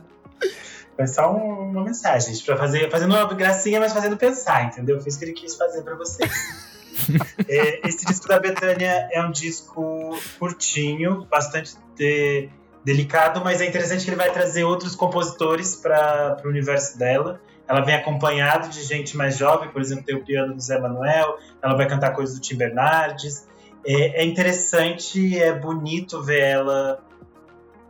Foi só um- uma mensagem, gente, pra fazer, fazendo uma gracinha, mas fazendo pensar, entendeu? Fiz o que ele quis fazer pra vocês. É, esse disco da Betânia é um disco curtinho, bastante de- delicado, mas é interessante que ele vai trazer outros compositores para o universo dela. Ela vem acompanhado de gente mais jovem, por exemplo, tem o piano do Zé Manuel, ela vai cantar coisas do Tim Bernardes. É, é interessante, é bonito ver ela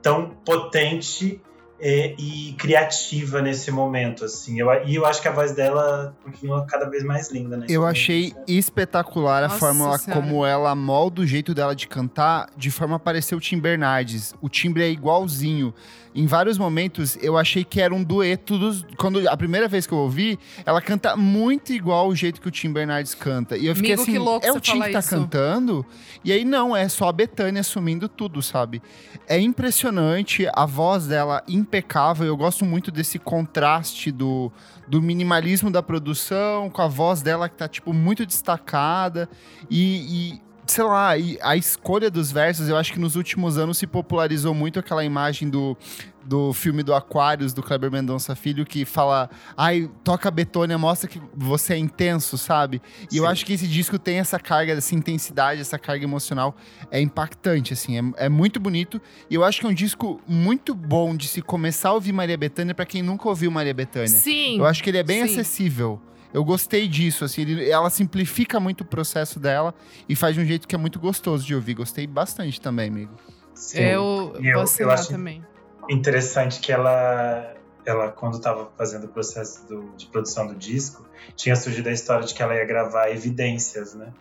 tão potente é, e criativa nesse momento, assim. Eu, e eu acho que a voz dela continua cada vez mais linda, né? Eu achei espetacular a Nossa forma Senhora. como ela molda o jeito dela de cantar, de forma a parecer o Tim Bernardes. O timbre é igualzinho. Em vários momentos eu achei que era um dueto dos. Quando a primeira vez que eu ouvi, ela canta muito igual o jeito que o Tim Bernardes canta. E eu fiquei Amigo, assim, que louco é o Tim que tá isso. cantando? E aí não, é só a Betânia assumindo tudo, sabe? É impressionante, a voz dela impecável. Eu gosto muito desse contraste do, do minimalismo da produção com a voz dela que tá, tipo, muito destacada. E, e, sei lá, e a escolha dos versos, eu acho que nos últimos anos se popularizou muito aquela imagem do, do filme do Aquários, do Kleber Mendonça Filho, que fala, ai, toca a Betônia, mostra que você é intenso, sabe? E eu Sim. acho que esse disco tem essa carga, essa intensidade, essa carga emocional. É impactante, assim, é, é muito bonito. E eu acho que é um disco muito bom de se começar a ouvir Maria Bethânia pra quem nunca ouviu Maria Bethânia. Sim. Eu acho que ele é bem Sim. acessível. Eu gostei disso, assim, ele- ela simplifica muito o processo dela e faz de um jeito que é muito gostoso de ouvir. Gostei bastante também, amigo. Sim. Eu eu- eu acho- também. interessante que ela, ela quando estava fazendo o processo do- de produção do disco, tinha surgido a história de que ela ia gravar evidências, né?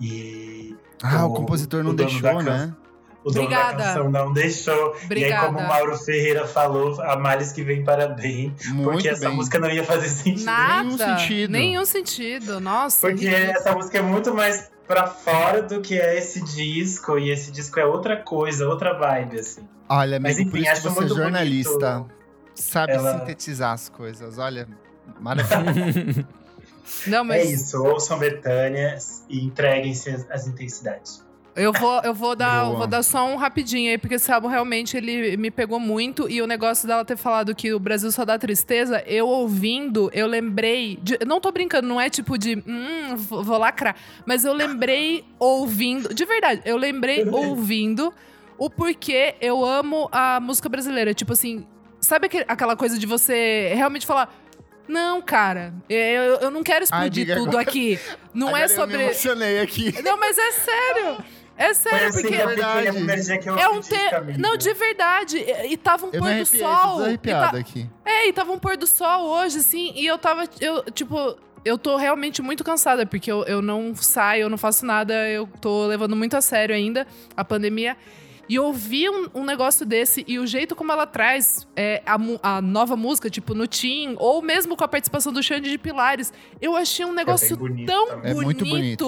E Ah, o, O- compositor não o deixou, da né? O dono Obrigada. da canção não deixou. E aí, como Obrigada. o Mauro Ferreira falou, a Males que vem parabéns, Muito porque essa bem. música não ia fazer sentido. Nada. nenhum sentido. Nenhum sentido. Nossa. Porque essa música é muito mais pra fora do que é esse disco, e esse disco é outra coisa, outra vibe, assim. Olha, amigo, Mas, enfim, por isso que você é jornalista. bonito. Sabe Ela- sintetizar as coisas. Olha, maravilha. Não, mas É isso, ouçam Betânia e entreguem-se às intensidades. Eu vou, eu vou dar, Boa. vou dar só um rapidinho aí, porque esse álbum realmente ele me pegou muito. E o negócio dela ter falado que o Brasil só dá tristeza, eu ouvindo, eu lembrei. de- não tô brincando, não é tipo de. Hum, vou lacrar. Mas eu lembrei ouvindo. De verdade, eu lembrei ouvindo o porquê eu amo a música brasileira. Tipo assim, sabe aque- aquela coisa de você realmente falar. Não, cara, eu, eu não quero explodir diga tudo agora. aqui. Não é Eu me sobre. emocionei aqui. Não, mas é sério. É sério, porque que eu é ouvi um te... Não, de verdade. E, e tava um Eu pôr me do sol. tudo E arrepiado ta- aqui. É, e tava um pôr do sol hoje, assim, e eu tava, eu, tipo, eu tô realmente muito cansada, porque eu, eu não saio, eu não faço nada, eu tô levando muito a sério ainda a pandemia. E ouvir um, um negócio desse e o jeito como ela traz é, a, a nova música, tipo, no Tim, ou mesmo com a participação do Xande de Pilares, eu achei um negócio bem bonito tão também. É muito bonita.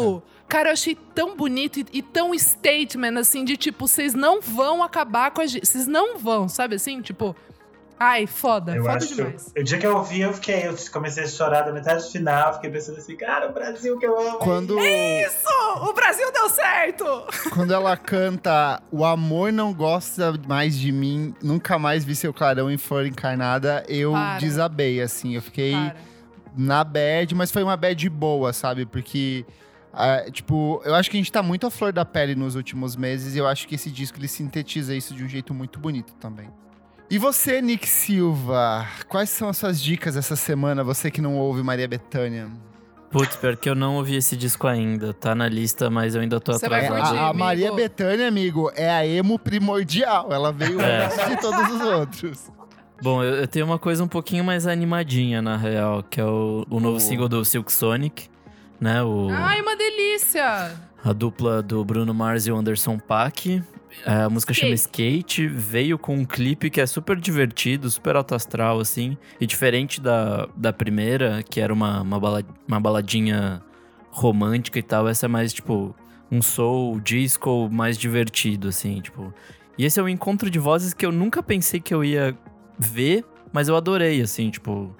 Cara, eu achei tão bonito e, e tão statement, assim, de tipo, vocês não vão acabar com a gente. Vocês não vão, sabe assim? Tipo, ai, foda, Eu foda acho. demais. O dia que eu ouvi, eu fiquei, eu comecei a chorar da metade final, fiquei pensando assim, cara, o Brasil que eu amo. Quando, Isso! O Brasil deu certo! quando ela canta O amor não gosta mais de mim, nunca mais vi seu clarão em flor encarnada, eu Para. desabei, assim. Eu fiquei Cara, na bad, mas foi uma bad boa, sabe? Porque, ah, tipo, eu acho que a gente tá muito à flor da pele nos últimos meses e eu acho que esse disco ele sintetiza isso de um jeito muito bonito também. E você, Nick Silva, quais são as suas dicas essa semana, você que não ouve Maria Bethânia? Putz, pior que eu não ouvi esse disco ainda. Tá na lista, mas eu ainda tô Você vai atrasado. curtir. a, a. Maria Bethânia, amigo, é a emo primordial. Ela veio É. antes de todos os outros. Bom, eu, eu tenho uma coisa um pouquinho mais animadinha, na real, que é o, o novo O- single do Silk Sonic, né? O, Ai, uma delícia! a dupla do Bruno Mars e o Anderson Paak. A música chama Skate, veio com um clipe que é super divertido, super alto astral, assim. E diferente da, da primeira, que era uma, uma, balad, uma baladinha romântica e tal, essa é mais, tipo, um soul, disco mais divertido, assim, tipo. E esse é um encontro de vozes que eu nunca pensei que eu ia ver, mas eu adorei, assim, tipo.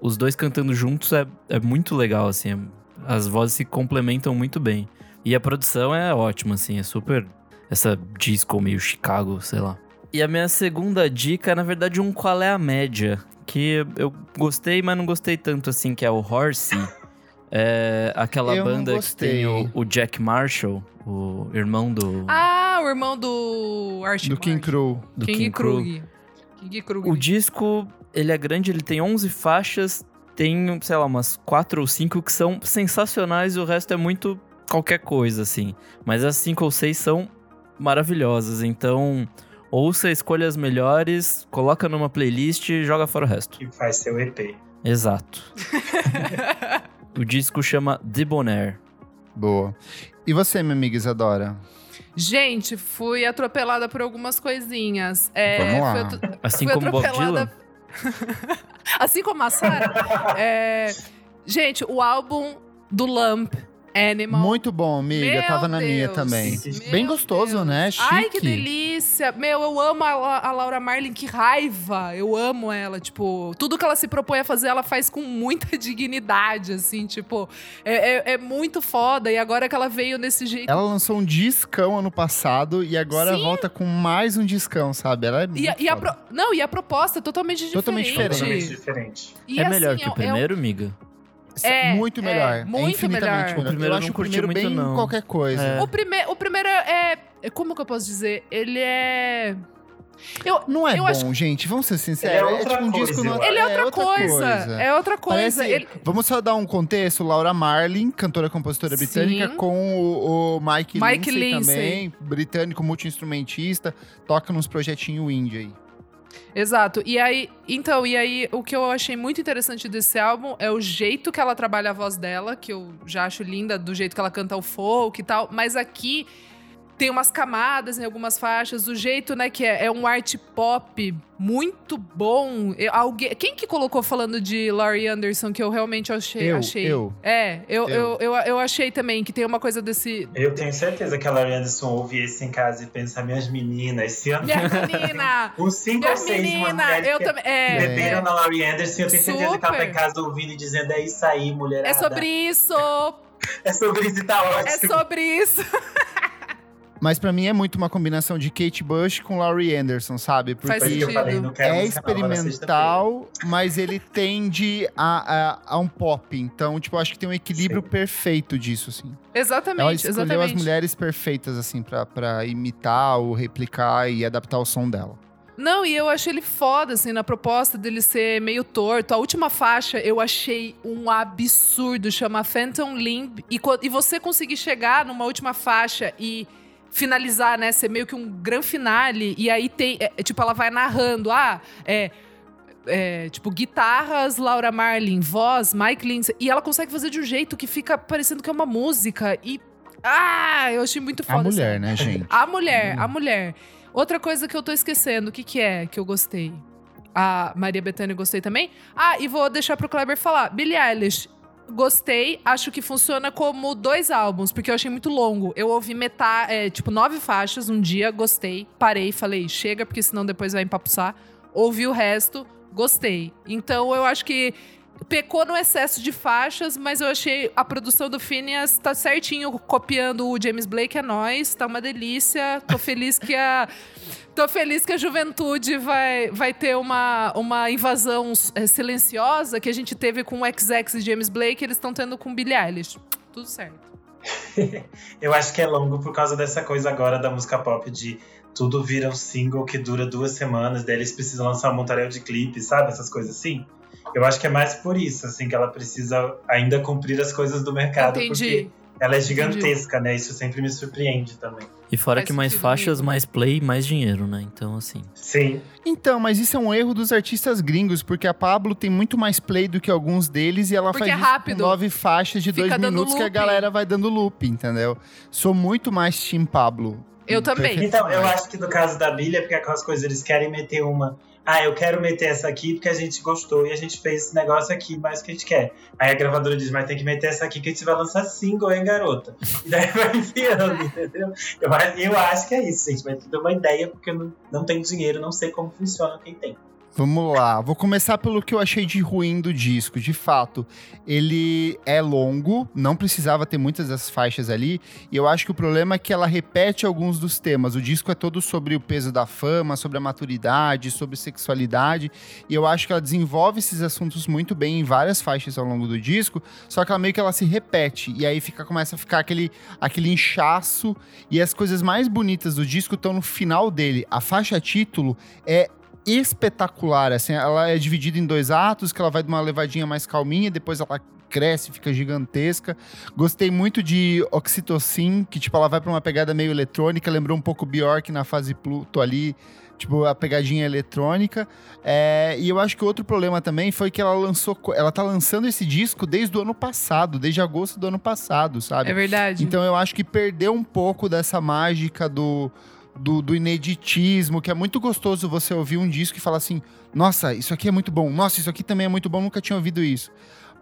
Os dois cantando juntos é, é muito legal, assim. As vozes se complementam muito bem. E a produção é ótima, assim, é super. Essa disco meio Chicago, sei lá. E a minha segunda dica é, na verdade, um qual é a média. Que eu gostei, mas não gostei tanto, assim, que é o Horsey. É aquela Eu banda que tem o, o Jack Marshall, o irmão do, Ah, o irmão do Archie Do King. Crew. do King, King. Krug. King Krug. O disco, ele é grande, ele tem 11 faixas, tem, sei lá, umas 4 ou 5 que são sensacionais e o resto é muito qualquer coisa, assim. Mas as 5 ou 6 são maravilhosas, então ouça, escolha as melhores, coloca numa playlist e joga fora o resto. Que faz seu EP. Exato. o disco chama Debonair. Boa. E você, minha amiga Isadora? Gente, fui atropelada por algumas coisinhas. É, Vamos lá. fui atro- Assim fui como Bob atropelada- Dylan? assim como a Sarah. é, gente, o álbum do Lump, Animal. Muito bom, amiga. Meu Tava na minha Deus. também. Meu Bem gostoso, Deus. né? Chique. Ai, que delícia. Meu, eu amo a, a Laura Marlin, que raiva. Eu amo ela, tipo, tudo que ela se propõe a fazer, ela faz com muita dignidade, assim, tipo, é, é- é muito foda. E agora que ela veio desse jeito. Ela lançou um discão ano passado e agora Sim. volta com mais um discão, sabe? Ela é E, a- e a pro- Não, e a proposta é totalmente diferente. Totalmente diferente. Totalmente diferente. E, é assim, melhor que é- o é um- primeiro, miga? É, muito é, melhor. muito infinitamente melhor. melhor. O primeiro eu acho não o primeiro muito, bem não. qualquer coisa. É. O, prime o primeiro é. Como que eu posso dizer? Ele é. Eu, Não é Eu bom, acho- gente. Vamos ser Ele sinceros. é outra tipo um coisa, disco. no- ele é outra, coisa. É outra coisa. Parece- Ele- Vamos só dar um contexto. Laura Marlin, cantora compositora Sim. britânica, com o, o Mike, Mike Lindsay, Lindsay. também, britânico, multi-instrumentista, toca nos projetinhos indie aí. Exato. E aí, então, e aí o que eu achei muito interessante desse álbum é o jeito que ela trabalha a voz dela, que eu já acho linda, do jeito que ela canta o folk e tal, mas aqui tem umas camadas em algumas faixas, o jeito, né, que é, é um art pop muito bom. Eu- alguém, quem que colocou falando de Laurie Anderson que eu realmente achei? Eu, achei. eu. É, eu, Eu. eu. Eu, eu achei também que tem uma coisa desse. Eu tenho certeza que a Laurie Anderson ouve esse em casa e pensa, minhas meninas, esse ano Minha menina! uns cinco ou seis menina! mulheres Eu que também. É, beberam na Laurie Anderson, eu tenho certeza que ela tá em Super. casa ouvindo e dizendo, é isso aí, mulherada. é sobre isso! É sobre isso e tá ótimo. É sobre isso! Mas pra mim é muito uma combinação de Kate Bush com Laurie Anderson, sabe? Porque Faz sentido. é experimental, mas ele tende a, a, a um pop. Então, tipo, eu acho que tem um equilíbrio Sim. perfeito disso, assim. Ela Exatamente, escolheu exatamente. as mulheres perfeitas, assim, pra, pra imitar ou replicar e adaptar o som dela. Não, e eu achei ele foda, assim, na proposta dele ser meio torto. A última faixa eu achei um absurdo, chama Phantom Limb. E, e você conseguir chegar numa última faixa e finalizar, né? Ser meio que um grande finale. E aí tem, é, é, tipo, ela vai narrando, ah, é. é, tipo, guitarras, Laura Marlin, voz, Mike Lindsay. E ela consegue fazer de um jeito que fica parecendo que é uma música. E. Ah, eu achei muito foda. A assim. mulher, né, gente? A mulher, a mulher. Outra coisa que eu tô esquecendo, o que que é que eu gostei? A Maria Bethânia gostei também. Ah, e vou deixar pro Kleber falar. Billie Eilish, gostei. Acho que funciona como dois álbuns, porque eu achei muito longo. Eu ouvi metade, é, tipo, nove faixas um dia, gostei. Parei, falei, chega, porque senão depois vai empapuçar. Ouvi o resto, gostei. Então eu acho que pecou no excesso de faixas, mas eu achei a produção do Phineas tá certinho, copiando o James Blake, é nóis, tá uma delícia. Tô feliz que a. Tô feliz que a juventude vai, vai ter uma, uma invasão é, silenciosa que a gente teve com o XX e James Blake, eles estão tendo com Billie Eilish. Tudo certo. Eu acho que é longo por causa dessa coisa agora da música pop de tudo vira um single que dura duas semanas, daí eles precisam lançar um montaréu de clipes, sabe? Essas coisas assim. Eu acho que é mais por isso, assim, que ela precisa ainda cumprir as coisas do mercado. Entendi. Porque ela é gigantesca, né? Isso sempre me surpreende também. E fora Faz que mais faixas, mais play, mais dinheiro, né? Então, assim. Sim. Então, mas isso é um erro dos artistas gringos, porque a Pablo tem muito mais play do que alguns deles e ela Porque faz é isso rápido. com nove faixas de Fica dois minutos que a galera vai dando loop, entendeu? Sou muito mais Team Pablo. Eu também. Então, eu acho que no caso da Billy é porque aquelas coisas, eles querem meter uma. Ah, eu quero meter essa aqui porque a gente gostou e a gente fez esse negócio aqui mais que a gente quer. Aí a gravadora diz, mas tem que meter essa aqui que a gente vai lançar single, hein, garota? E daí vai enfiando, entendeu? Eu, eu acho que é isso, gente. Mas tudo é uma ideia porque eu não, não tenho dinheiro, não sei como funciona quem tem. Vamos lá, vou começar pelo que eu achei de ruim do disco. De fato, ele é longo, não precisava ter muitas das faixas ali, e eu acho que o problema é que ela repete alguns dos temas. O disco é todo sobre o peso da fama, sobre a maturidade, sobre sexualidade, e eu acho que ela desenvolve esses assuntos muito bem em várias faixas ao longo do disco, só que ela meio que ela se repete, e aí fica, começa a ficar aquele, aquele inchaço, e as coisas mais bonitas do disco estão no final dele. A faixa título é espetacular, assim, ela é dividida em dois atos, que ela vai de uma levadinha mais calminha, depois ela cresce, fica gigantesca. Gostei muito de Oxytocin, que tipo ela vai para uma pegada meio eletrônica, lembrou um pouco Bjork na fase Pluto ali, tipo a pegadinha eletrônica. É, e eu acho que outro problema também foi que ela lançou, ela tá lançando esse disco desde o ano passado, desde agosto do ano passado, sabe? É verdade. Então eu acho que perdeu um pouco dessa mágica do do, do, ineditismo, que é muito gostoso você ouvir um disco e falar assim: nossa, isso aqui é muito bom, nossa, isso aqui também é muito bom, nunca tinha ouvido isso.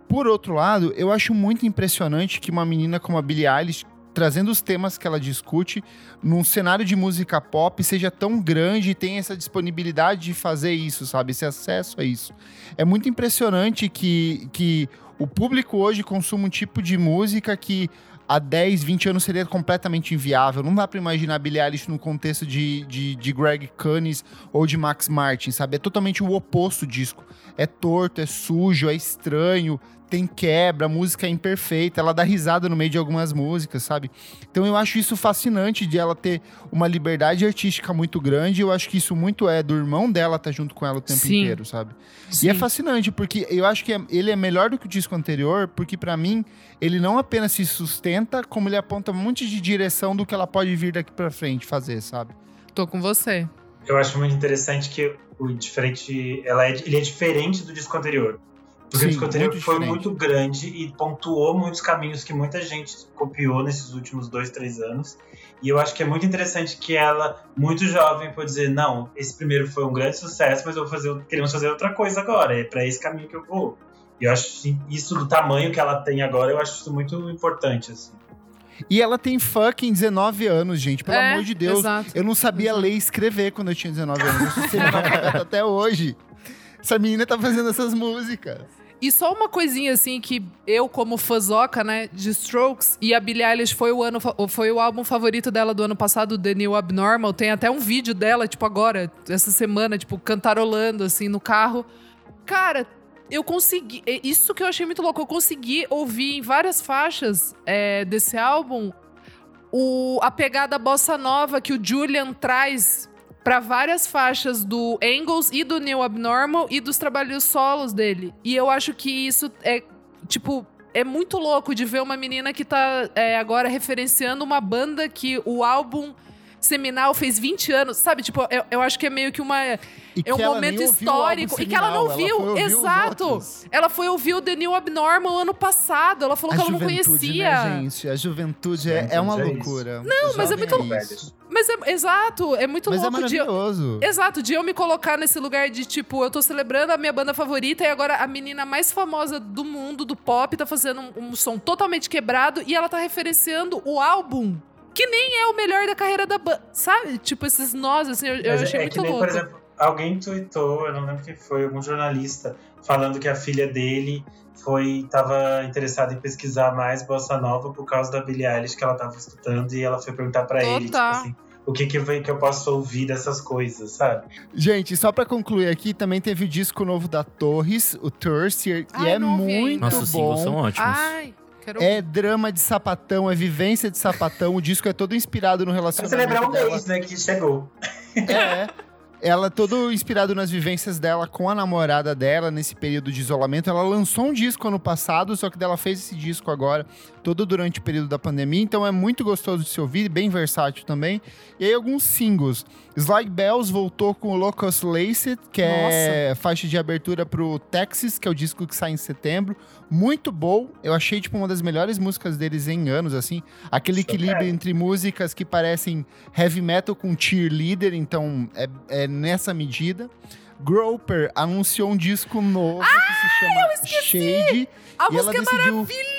Por outro lado, eu acho muito impressionante que uma menina como a Billie Eilish, trazendo os temas que ela discute, num cenário de música pop, seja tão grande e tenha essa disponibilidade de fazer isso, sabe? Esse acesso a isso. É muito impressionante que, que o público hoje consuma um tipo de música que há 10, 20 anos seria completamente inviável. Não dá para imaginar Billie Eilish no contexto de, de, de Greg Cunnis ou de Max Martin, sabe? É totalmente o oposto disco. É torto, é sujo, é estranho, tem quebra, a música é imperfeita, ela dá risada no meio de algumas músicas, sabe? Então eu acho isso fascinante de ela ter uma liberdade artística muito grande. Eu acho que isso muito é do irmão dela estar tá junto com ela o tempo Sim. inteiro, sabe? Sim. E é fascinante porque eu acho que é, ele é melhor do que o disco anterior, porque para mim ele não apenas se sustenta, como ele aponta um monte de direção do que ela pode vir daqui para frente fazer, sabe? Tô com você. Eu acho muito interessante que o diferente, ela é, ele é diferente do disco anterior. Porque Sim, anterior muito foi muito grande e pontuou muitos caminhos que muita gente copiou nesses últimos dois, três anos. E eu acho que é muito interessante que ela, muito jovem, pode dizer: não, esse primeiro foi um grande sucesso, mas eu vou fazer, queremos fazer outra coisa agora. É para esse caminho que eu vou. E eu acho isso do tamanho que ela tem agora, eu acho isso muito importante, assim. E ela tem fucking 19 anos, gente. Pelo é, amor de Deus. Exato. Eu não sabia ler e escrever quando eu tinha 19 anos. Eu sei até hoje. Essa menina tá fazendo essas músicas. E só uma coisinha assim que eu, como fãzoca, né, de Strokes, e a Billie Eilish foi o, ano, foi o álbum favorito dela do ano passado, The New Abnormal. Tem até um vídeo dela, tipo, agora, essa semana, tipo, cantarolando, assim, no carro. Cara, eu consegui. Isso que eu achei muito louco. Eu consegui ouvir em várias faixas é, desse álbum o, a pegada bossa nova que o Julian traz para várias faixas do Angles e do New Abnormal e dos trabalhos solos dele. E eu acho que isso é, tipo, é muito louco de ver uma menina que tá é, agora referenciando uma banda que o álbum seminal fez 20 anos, sabe? Tipo, eu, eu acho que é meio que uma. E é um momento histórico. E que ela não viu. Exato. Ela foi ouvir o The New Abnormal ano passado. Ela falou a que ela não conhecia. Né, gente? A juventude é, é uma é loucura. Não, mas é muito. É mas é, exato, é muito mas louco. Mas é maravilhoso. De, exato, de eu me colocar nesse lugar de, tipo, eu tô celebrando a minha banda favorita e agora a menina mais famosa do mundo, do pop, tá fazendo um, um som totalmente quebrado e ela tá referenciando o álbum que nem é o melhor da carreira da banda. Sabe? Tipo, esses nós, assim, eu, eu achei é muito nem, louco. Por exemplo, alguém tweetou, eu não lembro quem foi, algum jornalista, falando que a filha dele foi tava interessada em pesquisar mais bossa nova por causa da Billie Eilish que ela tava escutando e ela foi perguntar para ele, tipo assim, o que que, que eu posso ouvir dessas coisas, sabe? Gente, só para concluir aqui, também teve o disco novo da Torres, o Thirstier, e é muito Nossa, bom. Nossa, são ótimos. Ai. Quero... É drama de sapatão, é vivência de sapatão. o disco é todo inspirado no relacionamento. Pra celebrar um mês, né, que chegou. É. ela todo inspirado nas vivências dela com a namorada dela nesse período de isolamento. Ela lançou um disco ano passado, só que dela fez esse disco agora, todo durante o período da pandemia. Então é muito gostoso de se ouvir, bem versátil também. E aí alguns singles. Slide Bells voltou com o Locust Laced, que é faixa de abertura pro Texas, que é o disco que sai em setembro. Muito bom. Eu achei, tipo, uma das melhores músicas deles em anos, assim. Aquele equilíbrio entre músicas que parecem heavy metal com cheerleader, então é, é nessa medida. Groper anunciou um disco novo ah, que se chama Shade. A e música ela decidiu... é maravilhosa!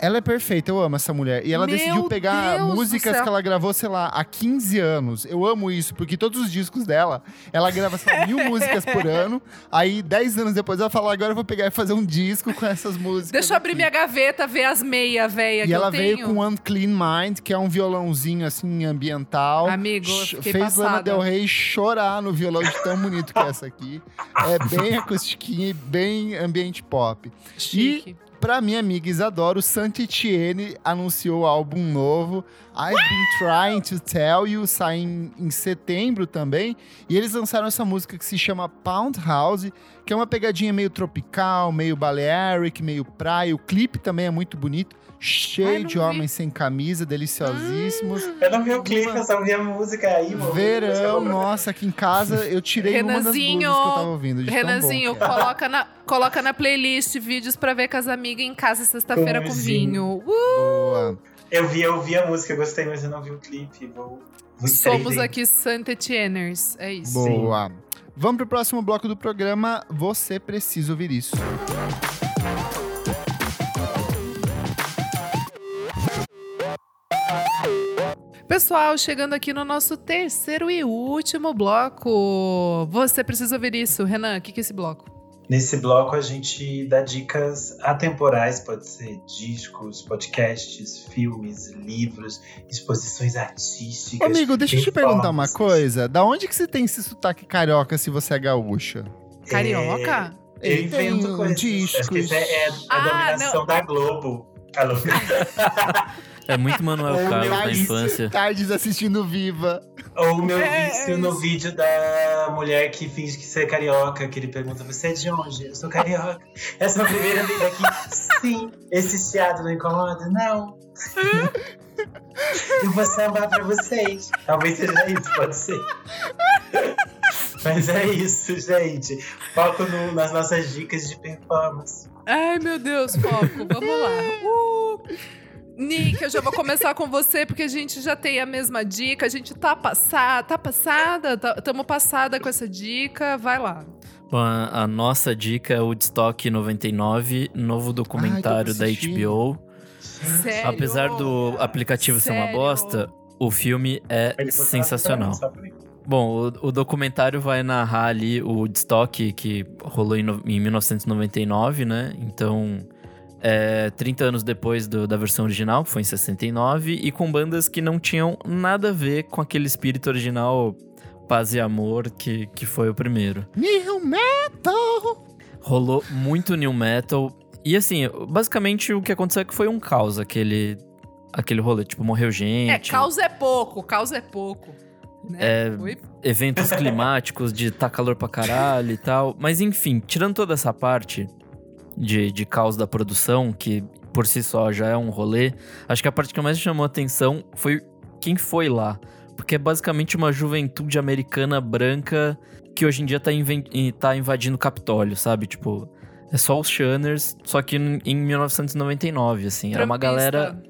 Ela é perfeita, eu amo essa mulher. E ela Meu decidiu pegar Deus músicas que ela gravou, sei lá, há 15 anos. Eu amo isso, porque todos os discos dela, ela grava, mil músicas por ano. Aí, 10 anos depois, ela fala, agora eu vou pegar e fazer um disco com essas músicas. Deixa eu abrir minha gaveta, ver as meias que eu tenho. E ela veio com Unclean Mind, que é um violãozinho, assim, ambiental. Amigo, Fez passada. Lana Del Rey chorar no violão de tão bonito que é essa aqui. É bem acustiquinha e bem ambiente pop. Chique. E pra minha amiga Isadora, o Sant'Etienne anunciou o álbum novo. I've Been Trying to Tell You, sai em, em, setembro também. E eles lançaram essa música que se chama Pound House, que é uma pegadinha meio tropical, meio Balearic, meio praia. O clipe também é muito bonito cheio de vi. homens sem camisa, deliciosíssimos. Hum. Eu não vi o clipe, eu só vi a música aí, mano. Verão, nossa, aqui em casa eu tirei Renanzinho, uma das músicas que eu tava ouvindo. Renanzinho, bom, coloca, na, coloca na playlist vídeos pra ver com as amigas em casa sexta-feira com vinho. Uh! Boa. Eu vi, eu vi a música, gostei, mas eu não vi o clipe. Vou, vou Somos aqui Saint Etienners, é isso. Boa. Sim. Vamos pro próximo bloco do programa. Você precisa ouvir isso. Pessoal, chegando aqui no nosso terceiro e último bloco. Você precisa ouvir isso. Renan, o que, que é esse bloco? Nesse bloco a gente dá dicas atemporais, pode ser discos, podcasts, filmes, livros, exposições artísticas. Amigo, deixa eu te perguntar uma coisa. Da onde que você tem esse sotaque carioca se você é gaúcha? Carioca? É, eu invento coisas. Discos. Acho que isso é, é a ah, dominação não. da Globo. Alô. É muito Manuel Carlos na infância. Tardes assistindo Viva. Ou o meu é, vício é no vídeo da mulher que finge que você é carioca, que ele pergunta: Você é de onde? Eu sou carioca. Essa é a primeira vez aqui. Sim. Esse chiado não incomoda? Não. Eu vou sambar pra vocês. Talvez seja isso, pode ser. Mas é isso, gente. Foco no, nas nossas dicas de performance. Ai, meu Deus, foco. Vamos lá. Uh! Nick, eu já vou começar com você, porque a gente já tem a mesma dica. A gente tá passada, tá passada, tá, tamo passada com essa dica. Vai lá. Bom, a, a nossa dica é o Woodstock 99, novo documentário Ai, da HBO. Sério? Apesar do aplicativo Sério? ser uma bosta, o filme é sensacional. Bom, o, o, documentário vai narrar ali o Woodstock que rolou em, no, em 1999, né? Então é, 30 anos depois do, da versão original, que foi em 69, e com bandas que não tinham nada a ver com aquele espírito original paz e amor que, que foi o primeiro. New Metal! Rolou muito New Metal. E assim, basicamente o que aconteceu é que foi um caos aquele, aquele rolê. Tipo, morreu gente. É, caos é pouco, caos é pouco. Né? É, eventos climáticos de tá calor pra caralho e tal. Mas enfim, tirando toda essa parte, de, de caos da produção, que por si só já é um rolê, acho que a parte que mais chamou atenção foi quem foi lá. Porque é basicamente uma juventude americana branca que hoje em dia tá, tá invadindo o Capitólio, sabe? Tipo, é só os Shanners, só que em 1999, assim. Era uma galera,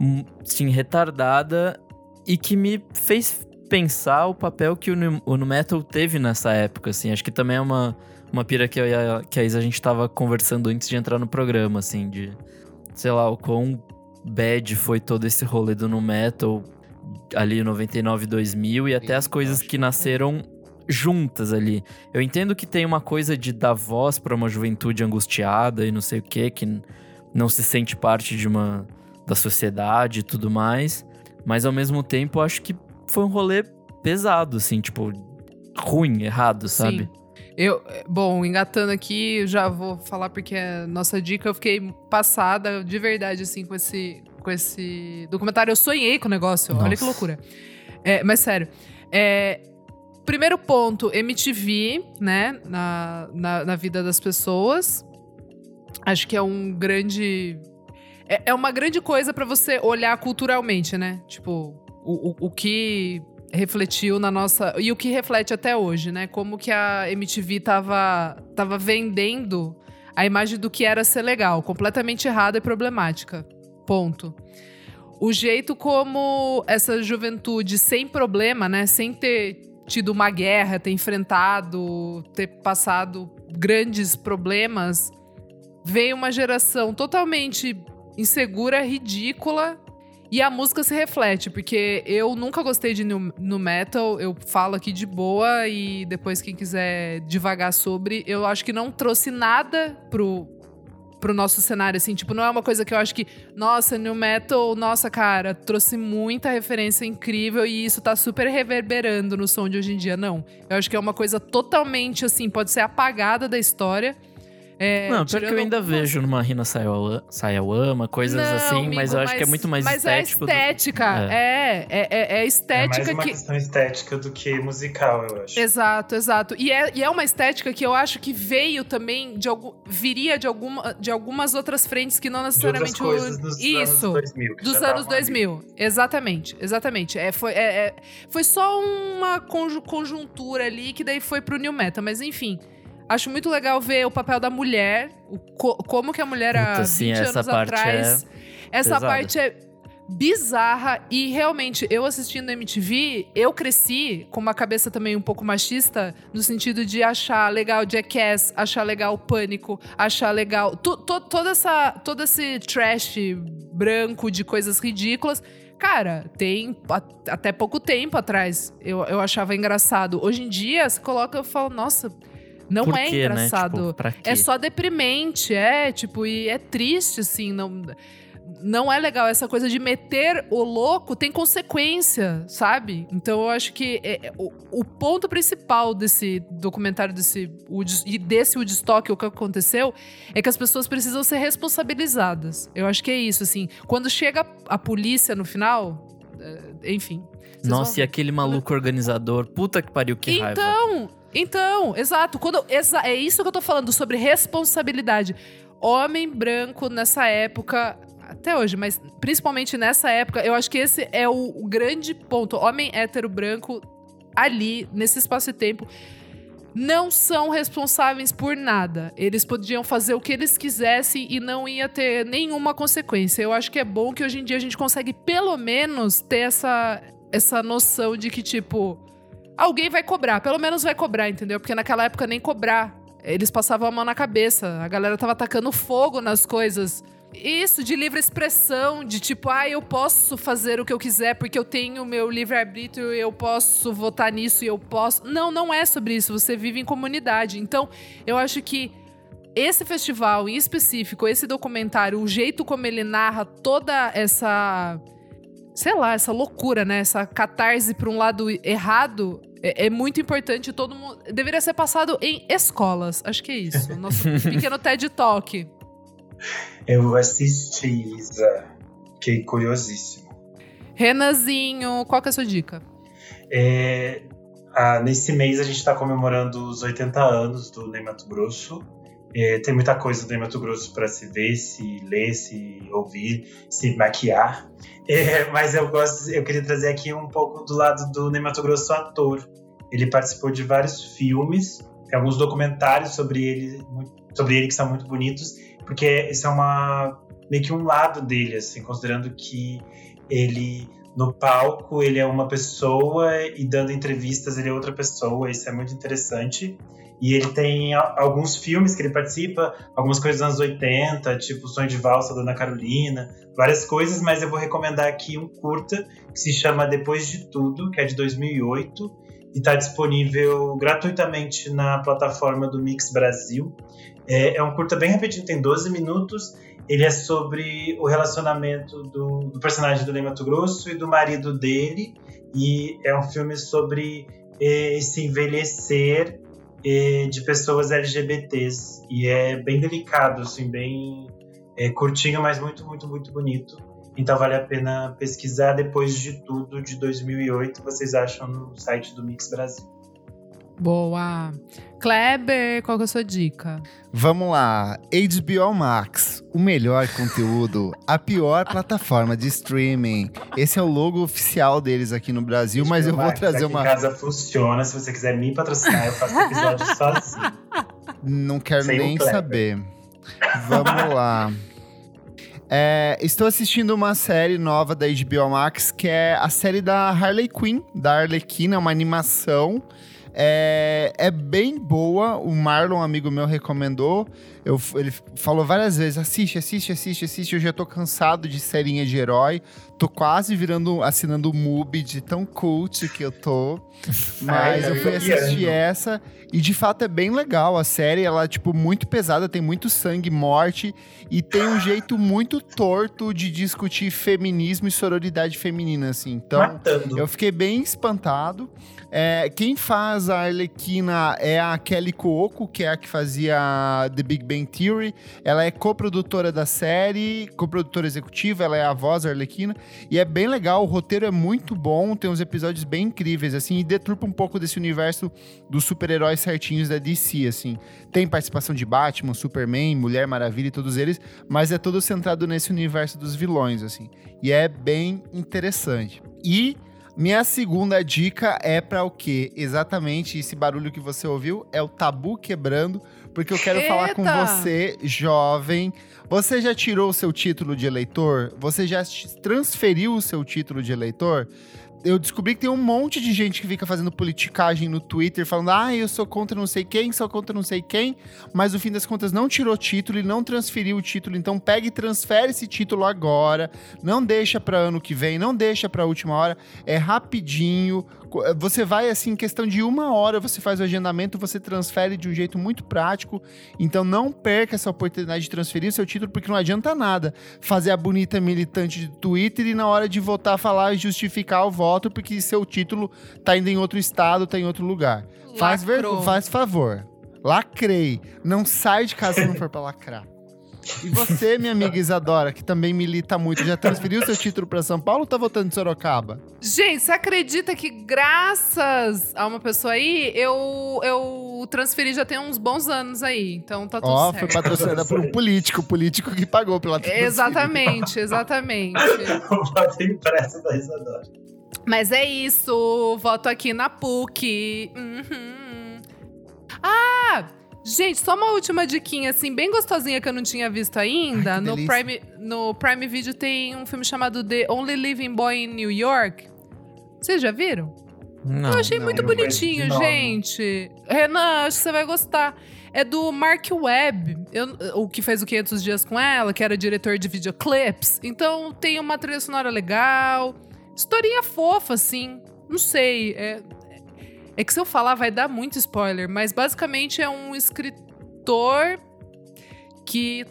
hum, sim, retardada e que me fez pensar o papel que o, o Metal teve nessa época, assim. Acho que também é uma uma pira que, a, que a Isa a gente tava conversando antes de entrar no programa, assim, de. Sei lá, o quão bad foi todo esse rolê do no metal ali 99 2000 e até as coisas que nasceram juntas ali. Eu entendo que tem uma coisa de dar voz para uma juventude angustiada e não sei o que, que não se sente parte de uma da sociedade e tudo mais, mas ao mesmo tempo eu acho que foi um rolê pesado assim, tipo ruim, errado, sabe? Sim. Eu, bom, engatando aqui, já vou falar porque é nossa dica, eu fiquei passada de verdade, assim, com esse, com esse documentário. Eu sonhei com o negócio, nossa. olha que loucura. É, mas sério, é, primeiro ponto, MTV, né, na, na, na vida das pessoas. Acho que é um grande. É, é uma grande coisa para você olhar culturalmente, né? Tipo, o, o, o que refletiu na nossa. E o que reflete até hoje, né? Como que a MTV tava, tava vendendo a imagem do que era ser legal, completamente errada e problemática. Ponto. O jeito como essa juventude sem problema, né? Sem ter tido uma guerra, ter enfrentado, ter passado grandes problemas, veio uma geração totalmente insegura, ridícula e a música se reflete, porque eu nunca gostei de no metal, eu falo aqui de boa e depois quem quiser devagar sobre, eu acho que não trouxe nada pro pro nosso cenário assim, tipo, não é uma coisa que eu acho que, nossa, new metal, nossa, cara, trouxe muita referência incrível e isso tá super reverberando no som de hoje em dia, não. Eu acho que é uma coisa totalmente assim, pode ser apagada da história é, não, pior que eu ainda vejo numa Rina Sayawama, coisas não, assim, amigo, mas eu acho que é muito mais mas é estético. Mas é estética, do... é. É, é, é, estética é mais uma que... questão estética do que musical, eu acho. Exato, exato. E é, e é uma estética que eu acho que veio também de algum... viria de, alguma, de algumas outras frentes que não necessariamente... De coisas dos Isso, anos 2000. dos anos 2000. Ali. Exatamente, exatamente. É, foi, é, é, foi só uma conjuntura ali que daí foi pro New Metal, mas enfim... Acho muito legal ver o papel da mulher, co, como que a mulher há Puta, 20 sim, anos atrás. É essa pesada. parte é bizarra e realmente eu assistindo MTV, eu cresci com uma cabeça também um pouco machista no sentido de achar legal Jackass, achar legal Pânico, achar legal to, to, toda essa todo esse trash branco de coisas ridículas. Cara, tem até pouco tempo atrás eu, eu achava engraçado. Hoje em dia, você coloca eu falo, nossa, não Por é quê, engraçado. Né? Tipo, é só deprimente, é, tipo, e é triste, assim, não. Não é legal essa coisa de meter o louco tem consequência, sabe? Então eu acho que é, é o, o, ponto principal desse documentário desse e desse Woodstock, o que aconteceu, é que as pessoas precisam ser responsabilizadas. Eu acho que é isso, assim. Quando chega a polícia no final, é, enfim. Nossa, e aquele maluco organizador, puta que pariu, que então, raiva. Então, então, exato. Quando, exa é isso que eu tô falando sobre responsabilidade. Homem branco nessa época, até hoje, mas principalmente nessa época, eu acho que esse é o, o grande ponto. Homem hétero branco ali, nesse espaço de tempo, não são responsáveis por nada. Eles podiam fazer o que eles quisessem e não ia ter nenhuma consequência. Eu acho que é bom que hoje em dia a gente consegue pelo menos ter essa, essa noção de que, tipo, alguém vai cobrar, pelo menos vai cobrar, entendeu? Porque naquela época nem cobrar. Eles passavam a mão na cabeça, a galera tava atacando fogo nas coisas. Isso, de livre expressão, de tipo, ah, eu posso fazer o que eu quiser porque eu tenho meu livre-arbítrio, eu posso votar nisso e eu posso. Não, não é sobre isso. Você vive em comunidade. Então, eu acho que esse festival em específico, esse documentário, o jeito como ele narra toda essa sei lá, essa loucura, né? Essa catarse para um lado errado é, é, muito importante. Todo mundo deveria ser passado em escolas. Acho que é isso. Nosso pequeno TED Talk. Eu assisti, Isa. Fiquei curiosíssimo. Renanzinho, qual que é a sua dica? É, ah, nesse mês a gente está comemorando os 80 anos do Ney Mato Grosso. É, tem muita coisa do Ney Mato Grosso para se ver, se ler, se ouvir, se maquiar. É, mas eu gosto, eu queria trazer aqui um pouco do lado do Ney Mato Grosso ator. Ele participou de vários filmes, alguns documentários sobre ele, sobre ele que são muito bonitos, porque isso é uma meio que um lado dele, assim, considerando que ele no palco ele é uma pessoa e dando entrevistas ele é outra pessoa. Isso é muito interessante. E ele tem alguns filmes que ele participa, algumas coisas dos anos 80, tipo Sonho de Valsa da Ana Carolina, várias coisas, mas eu vou recomendar aqui um curta que se chama Depois de Tudo, que é de 2008 e está disponível gratuitamente na plataforma do Mix Brasil. É, é, um curta bem rapidinho, tem 12 minutos. Ele é sobre o relacionamento do, do personagem do Ney Mato Grosso e do marido dele. E é um filme sobre eh, esse envelhecer de pessoas LGBTs. E é bem delicado, assim, bem é, curtinho, mas muito, muito, muito bonito. Então vale a pena pesquisar depois de tudo de 2008, vocês acham no site do Mix Brasil. Boa. Kleber, qual que é a sua dica? Vamos lá. HBO Max, o melhor conteúdo, a pior plataforma de streaming. Esse é o logo oficial deles aqui no Brasil, mas eu vou trazer uma. Casa funciona. Se você quiser me patrocinar, eu faço episódio sozinho. Não quero Sem nem saber. Vamos lá. É, estou assistindo uma série nova da HBO Max, que é a série da Harley Quinn, da Arlequina, uma animação é, é bem boa. O Marlon, amigo meu, recomendou. Eu, ele falou várias vezes: assiste, assiste, assiste, assiste. Eu já tô cansado de serinha de herói. Tô quase virando, assinando o MUBI de tão cult que eu tô. Mas eu fui assistir essa. E de fato é bem legal. A série, ela é, tipo, muito pesada, tem muito sangue, morte. E tem um jeito muito torto de discutir feminismo e sororidade feminina, assim. Então, Matando. eu fiquei bem espantado. É, quem faz a Arlequina é a Kelly Cuoco, que é a que fazia The Big Bang Theory. Ela é coprodutora da série, coprodutora executiva, ela é a voz Arlequina. E é bem legal, o roteiro é muito bom, tem uns episódios bem incríveis, assim, e deturpa um pouco desse universo dos super-heróis certinhos da DC, assim. Tem participação de Batman, Superman, Mulher Maravilha e todos eles, mas é todo centrado nesse universo dos vilões, assim. E é bem interessante. E minha segunda dica é para o quê? Exatamente esse barulho que você ouviu é o tabu quebrando, porque eu quero Eita. falar com você, jovem. Você já tirou o seu título de eleitor? Você já transferiu o seu título de eleitor? Eu descobri que tem um monte de gente que fica fazendo politicagem no Twitter, falando, ah, eu sou contra não sei quem, sou contra não sei quem, mas no fim das contas não tirou título e não transferiu o título. Então pega e transfere esse título agora. Não deixa para ano que vem, não deixa para última hora. É rapidinho. Você vai assim, em questão de uma hora, você faz o agendamento, você transfere de um jeito muito prático. Então não perca essa oportunidade de transferir o seu título, porque não adianta nada fazer a bonita militante de Twitter e na hora de votar falar e justificar o voto, porque seu título tá indo em outro estado, tá em outro lugar. Faz, ver, faz favor. Lacrei. Não sai de casa se não for pra lacrar. E você, minha amiga Isadora, que também milita muito, já transferiu seu título para São Paulo ou tá votando em Sorocaba? Gente, você acredita que graças a uma pessoa aí, eu, eu transferi já tem uns bons anos aí. Então tá tudo Ó, certo. foi patrocinada por um político, político que pagou pela transferência. Exatamente, exatamente. o voto impresso da Isadora. Mas é isso, voto aqui na PUC. Uhum. Ah! Gente, só uma última diquinha, assim, bem gostosinha que eu não tinha visto ainda. Ai, no, Prime, no Prime Video tem um filme chamado The Only Living Boy in New York. Vocês já viram? Não, eu achei não, muito bonitinho, gente. Renan, acho que você vai gostar. É do Mark Webb, eu, o que fez o 500 Dias com ela, que era diretor de videoclips. Então tem uma trilha sonora legal. Historinha fofa, assim. Não sei. É, é que se eu falar vai dar muito spoiler, mas basicamente é um escritor que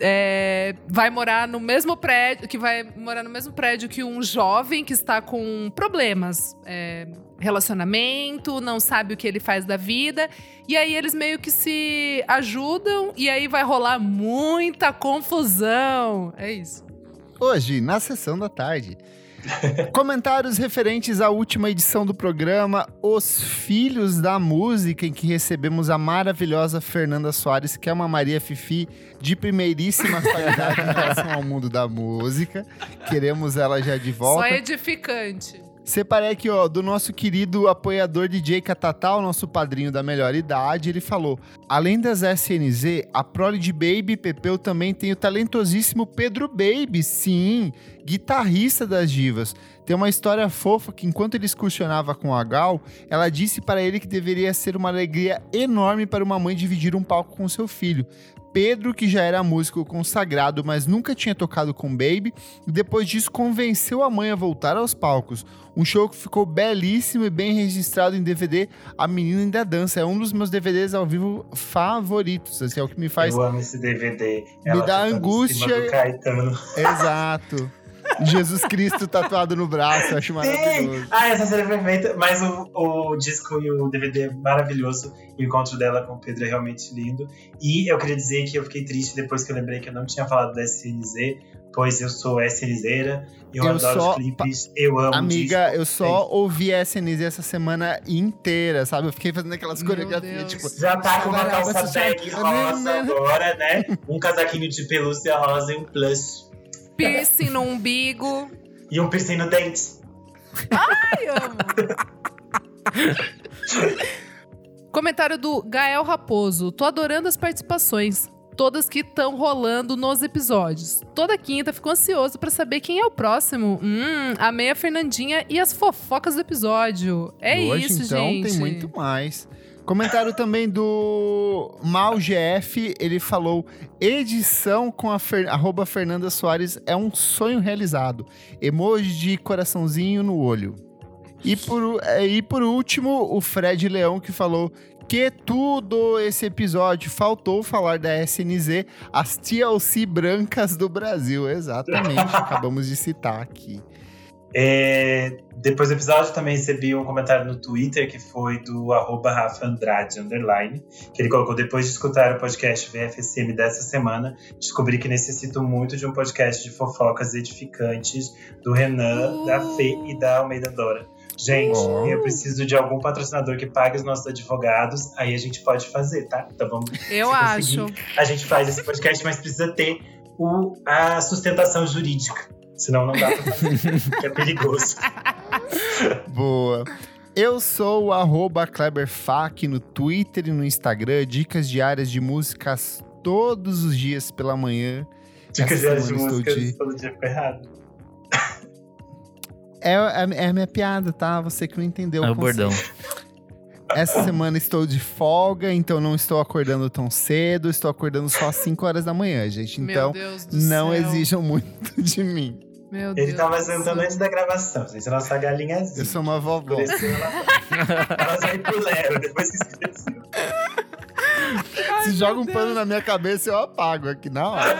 é, vai morar no mesmo prédio, que vai morar no mesmo prédio que um jovem que está com problemas, é, relacionamento, não sabe o que ele faz da vida, e aí eles meio que se ajudam e aí vai rolar muita confusão. É isso. Hoje, na sessão da tarde, Comentários referentes à última edição do programa Os Filhos da Música, em que recebemos a maravilhosa Fernanda Soares, que é uma Maria Fifi de primeiríssima qualidade em relação ao mundo da música. Queremos ela já de volta. Só edificante. Separei aqui, ó, do nosso querido apoiador DJ Catatal, nosso padrinho da melhor idade. Ele falou: além das SNZ, a prole de Baby Pepeu também tem o talentosíssimo Pedro Baby, sim, guitarrista das divas. Tem uma história fofa que, enquanto ele excursionava com a Gal, ela disse para ele que deveria ser uma alegria enorme para uma mãe dividir um palco com seu filho. Pedro, que já era músico consagrado, mas nunca tinha tocado com Baby, e depois disso convenceu a mãe a voltar aos palcos. Um show que ficou belíssimo e bem registrado em DVD. A Menina da Dança é um dos meus DVDs ao vivo favoritos. Assim, é o que me faz. Eu amo esse DVD. Me Ela dá angústia. Exato. Jesus Cristo tatuado no braço, acho maravilhoso. Ah, essa cena é perfeita. Mas o, o disco e o DVD é maravilhoso. O encontro dela com o Pedro é realmente lindo. E eu queria dizer que eu fiquei triste depois que eu lembrei que eu não tinha falado da SNZ, pois eu sou SNZera. Eu, eu adoro só, os clipes, eu amo Amiga, eu só ouvi a SNZ essa semana inteira, sabe? Eu fiquei fazendo aquelas coreografias, tipo... Já tá com uma calça bag rosa agora, né? Um casaquinho de pelúcia rosa e um plush. Piercing no umbigo. E um piercing no dente. Ai, amo! Comentário do Gael Raposo. Tô adorando as participações. Todas que estão rolando nos episódios. Toda quinta fico ansioso para saber quem é o próximo. Hum, amei a Fernandinha e as fofocas do episódio. É Hoje, isso, então, gente. tem muito mais. Comentário também do Mal GF, ele falou: edição com a Fer... arroba Fernanda Soares é um sonho realizado. Emoji de coraçãozinho no olho. E por, é, e por último, o Fred Leão que falou que tudo esse episódio faltou falar da SNZ, as TLC brancas do Brasil. Exatamente, acabamos de citar aqui. É, depois do episódio também recebi um comentário no Twitter que foi do arroba Rafa Andrade, underline, que ele colocou depois de escutar o podcast VFSM dessa semana, descobri que necessito muito de um podcast de fofocas edificantes do Renan, uh. da Fê e da Almeida Dora. Gente, oh. eu preciso de algum patrocinador que pague os nossos advogados, aí a gente pode fazer, tá? Então vamos. Eu acho. A gente faz esse podcast, mas precisa ter o, a sustentação jurídica. Senão não dá pra fazer. é perigoso. Boa. Eu sou o arroba KleberFac no Twitter e no Instagram. Dicas diárias de músicas todos os dias pela manhã. Dicas diárias de músicas de... todo dia ficou errado. É, é, é, a minha piada, tá? Você que não entendeu. É o, o bordão. Essa semana estou de folga, então não estou acordando tão cedo. Estou acordando só às 5 horas da manhã, gente. Então, não céu. exijam muito de mim. Meu Ele Deus tava sentando antes da gravação, gente. A nossa galinhazinha. Eu sou uma vovó. Cresceu, ela, ela saiu pro Lero depois que cresceu. Se joga um pano na minha cabeça, eu apago aqui na hora.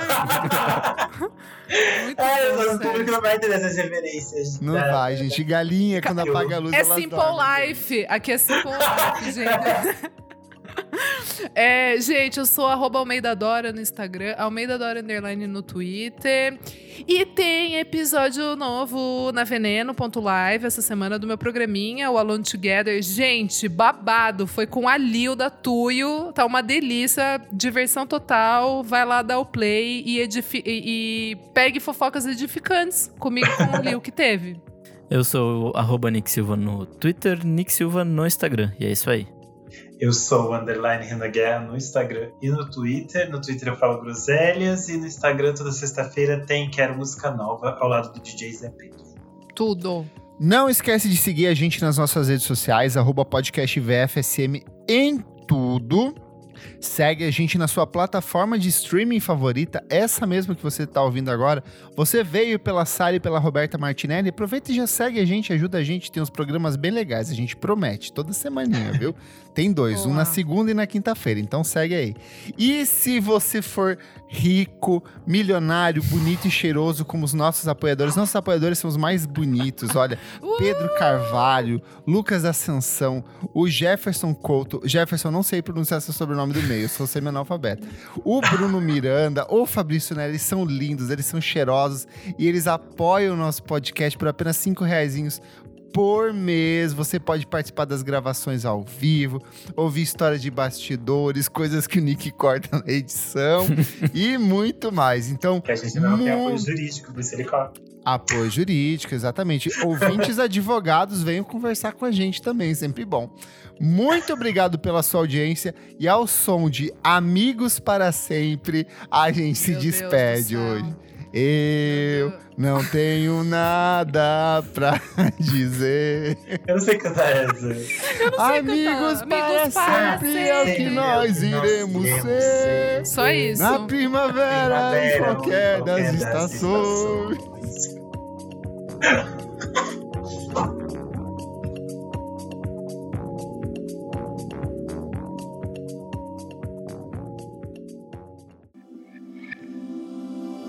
Muito Ai, bom, o público não vai entender essas referências. Não vai, gente. Galinha, quando apaga a luz, É Simple dormem. Life. Aqui é Simple Life, gente. É, gente, eu sou arroba Almeida Dora no Instagram, Almeida Dora Underline no Twitter. E tem episódio novo na Veneno.live essa semana do meu programinha, o Alone Together. Gente, babado. Foi com a Lil da Tuyo. Tá uma delícia, diversão total. Vai lá dar o play e, e, e pegue fofocas edificantes comigo com o Lil que teve. Eu sou o Nick Silva no Twitter, Nick Silva no Instagram. E é isso aí. Eu sou o Underline Renan Guerra no Instagram e no Twitter. No Twitter eu falo groselhas e no Instagram toda sexta-feira tem Quero Música Nova ao lado do DJ Zé Pedro. Tudo. Não esquece de seguir a gente nas nossas redes sociais, arroba podcast VFSM em tudo. Segue a gente na sua plataforma de streaming favorita, essa mesma que você está ouvindo agora. Você veio pela Sara e pela Roberta Martinelli, aproveita e já segue a gente, ajuda a gente, tem uns programas bem legais, a gente promete, toda semaninha, viu? Tem dois, um na segunda e na quinta-feira, então segue aí. E se você for rico, milionário, bonito e cheiroso como os nossos apoiadores, nossos apoiadores são os mais bonitos, olha, Pedro Carvalho, Lucas Ascensão, o Jefferson Couto. Jefferson, não sei pronunciar seu sobrenome do meio, sou semi-analfabeto. O Bruno Miranda, o Fabrício Nery, eles são lindos, eles são cheirosos e eles apoiam o nosso podcast por apenas cinco reaisinhos por mês. Você pode participar das gravações ao vivo, ouvir histórias de bastidores, coisas que o Nick corta na edição e muito mais. Então, Que a gente não tem mu- apoio jurídico. Apoio jurídico, exatamente. Ouvintes advogados, venham conversar com a gente também, sempre bom. Muito obrigado pela sua audiência e ao som de Amigos para Sempre, a gente se Meu do despede céu. hoje. Eu não tenho nada pra dizer. Eu não sei cantar essa. Amigos, cantar. para, Amigos para sempre é o que sempre. nós iremos ser. ser. Só isso. Na primavera, em qualquer das estações.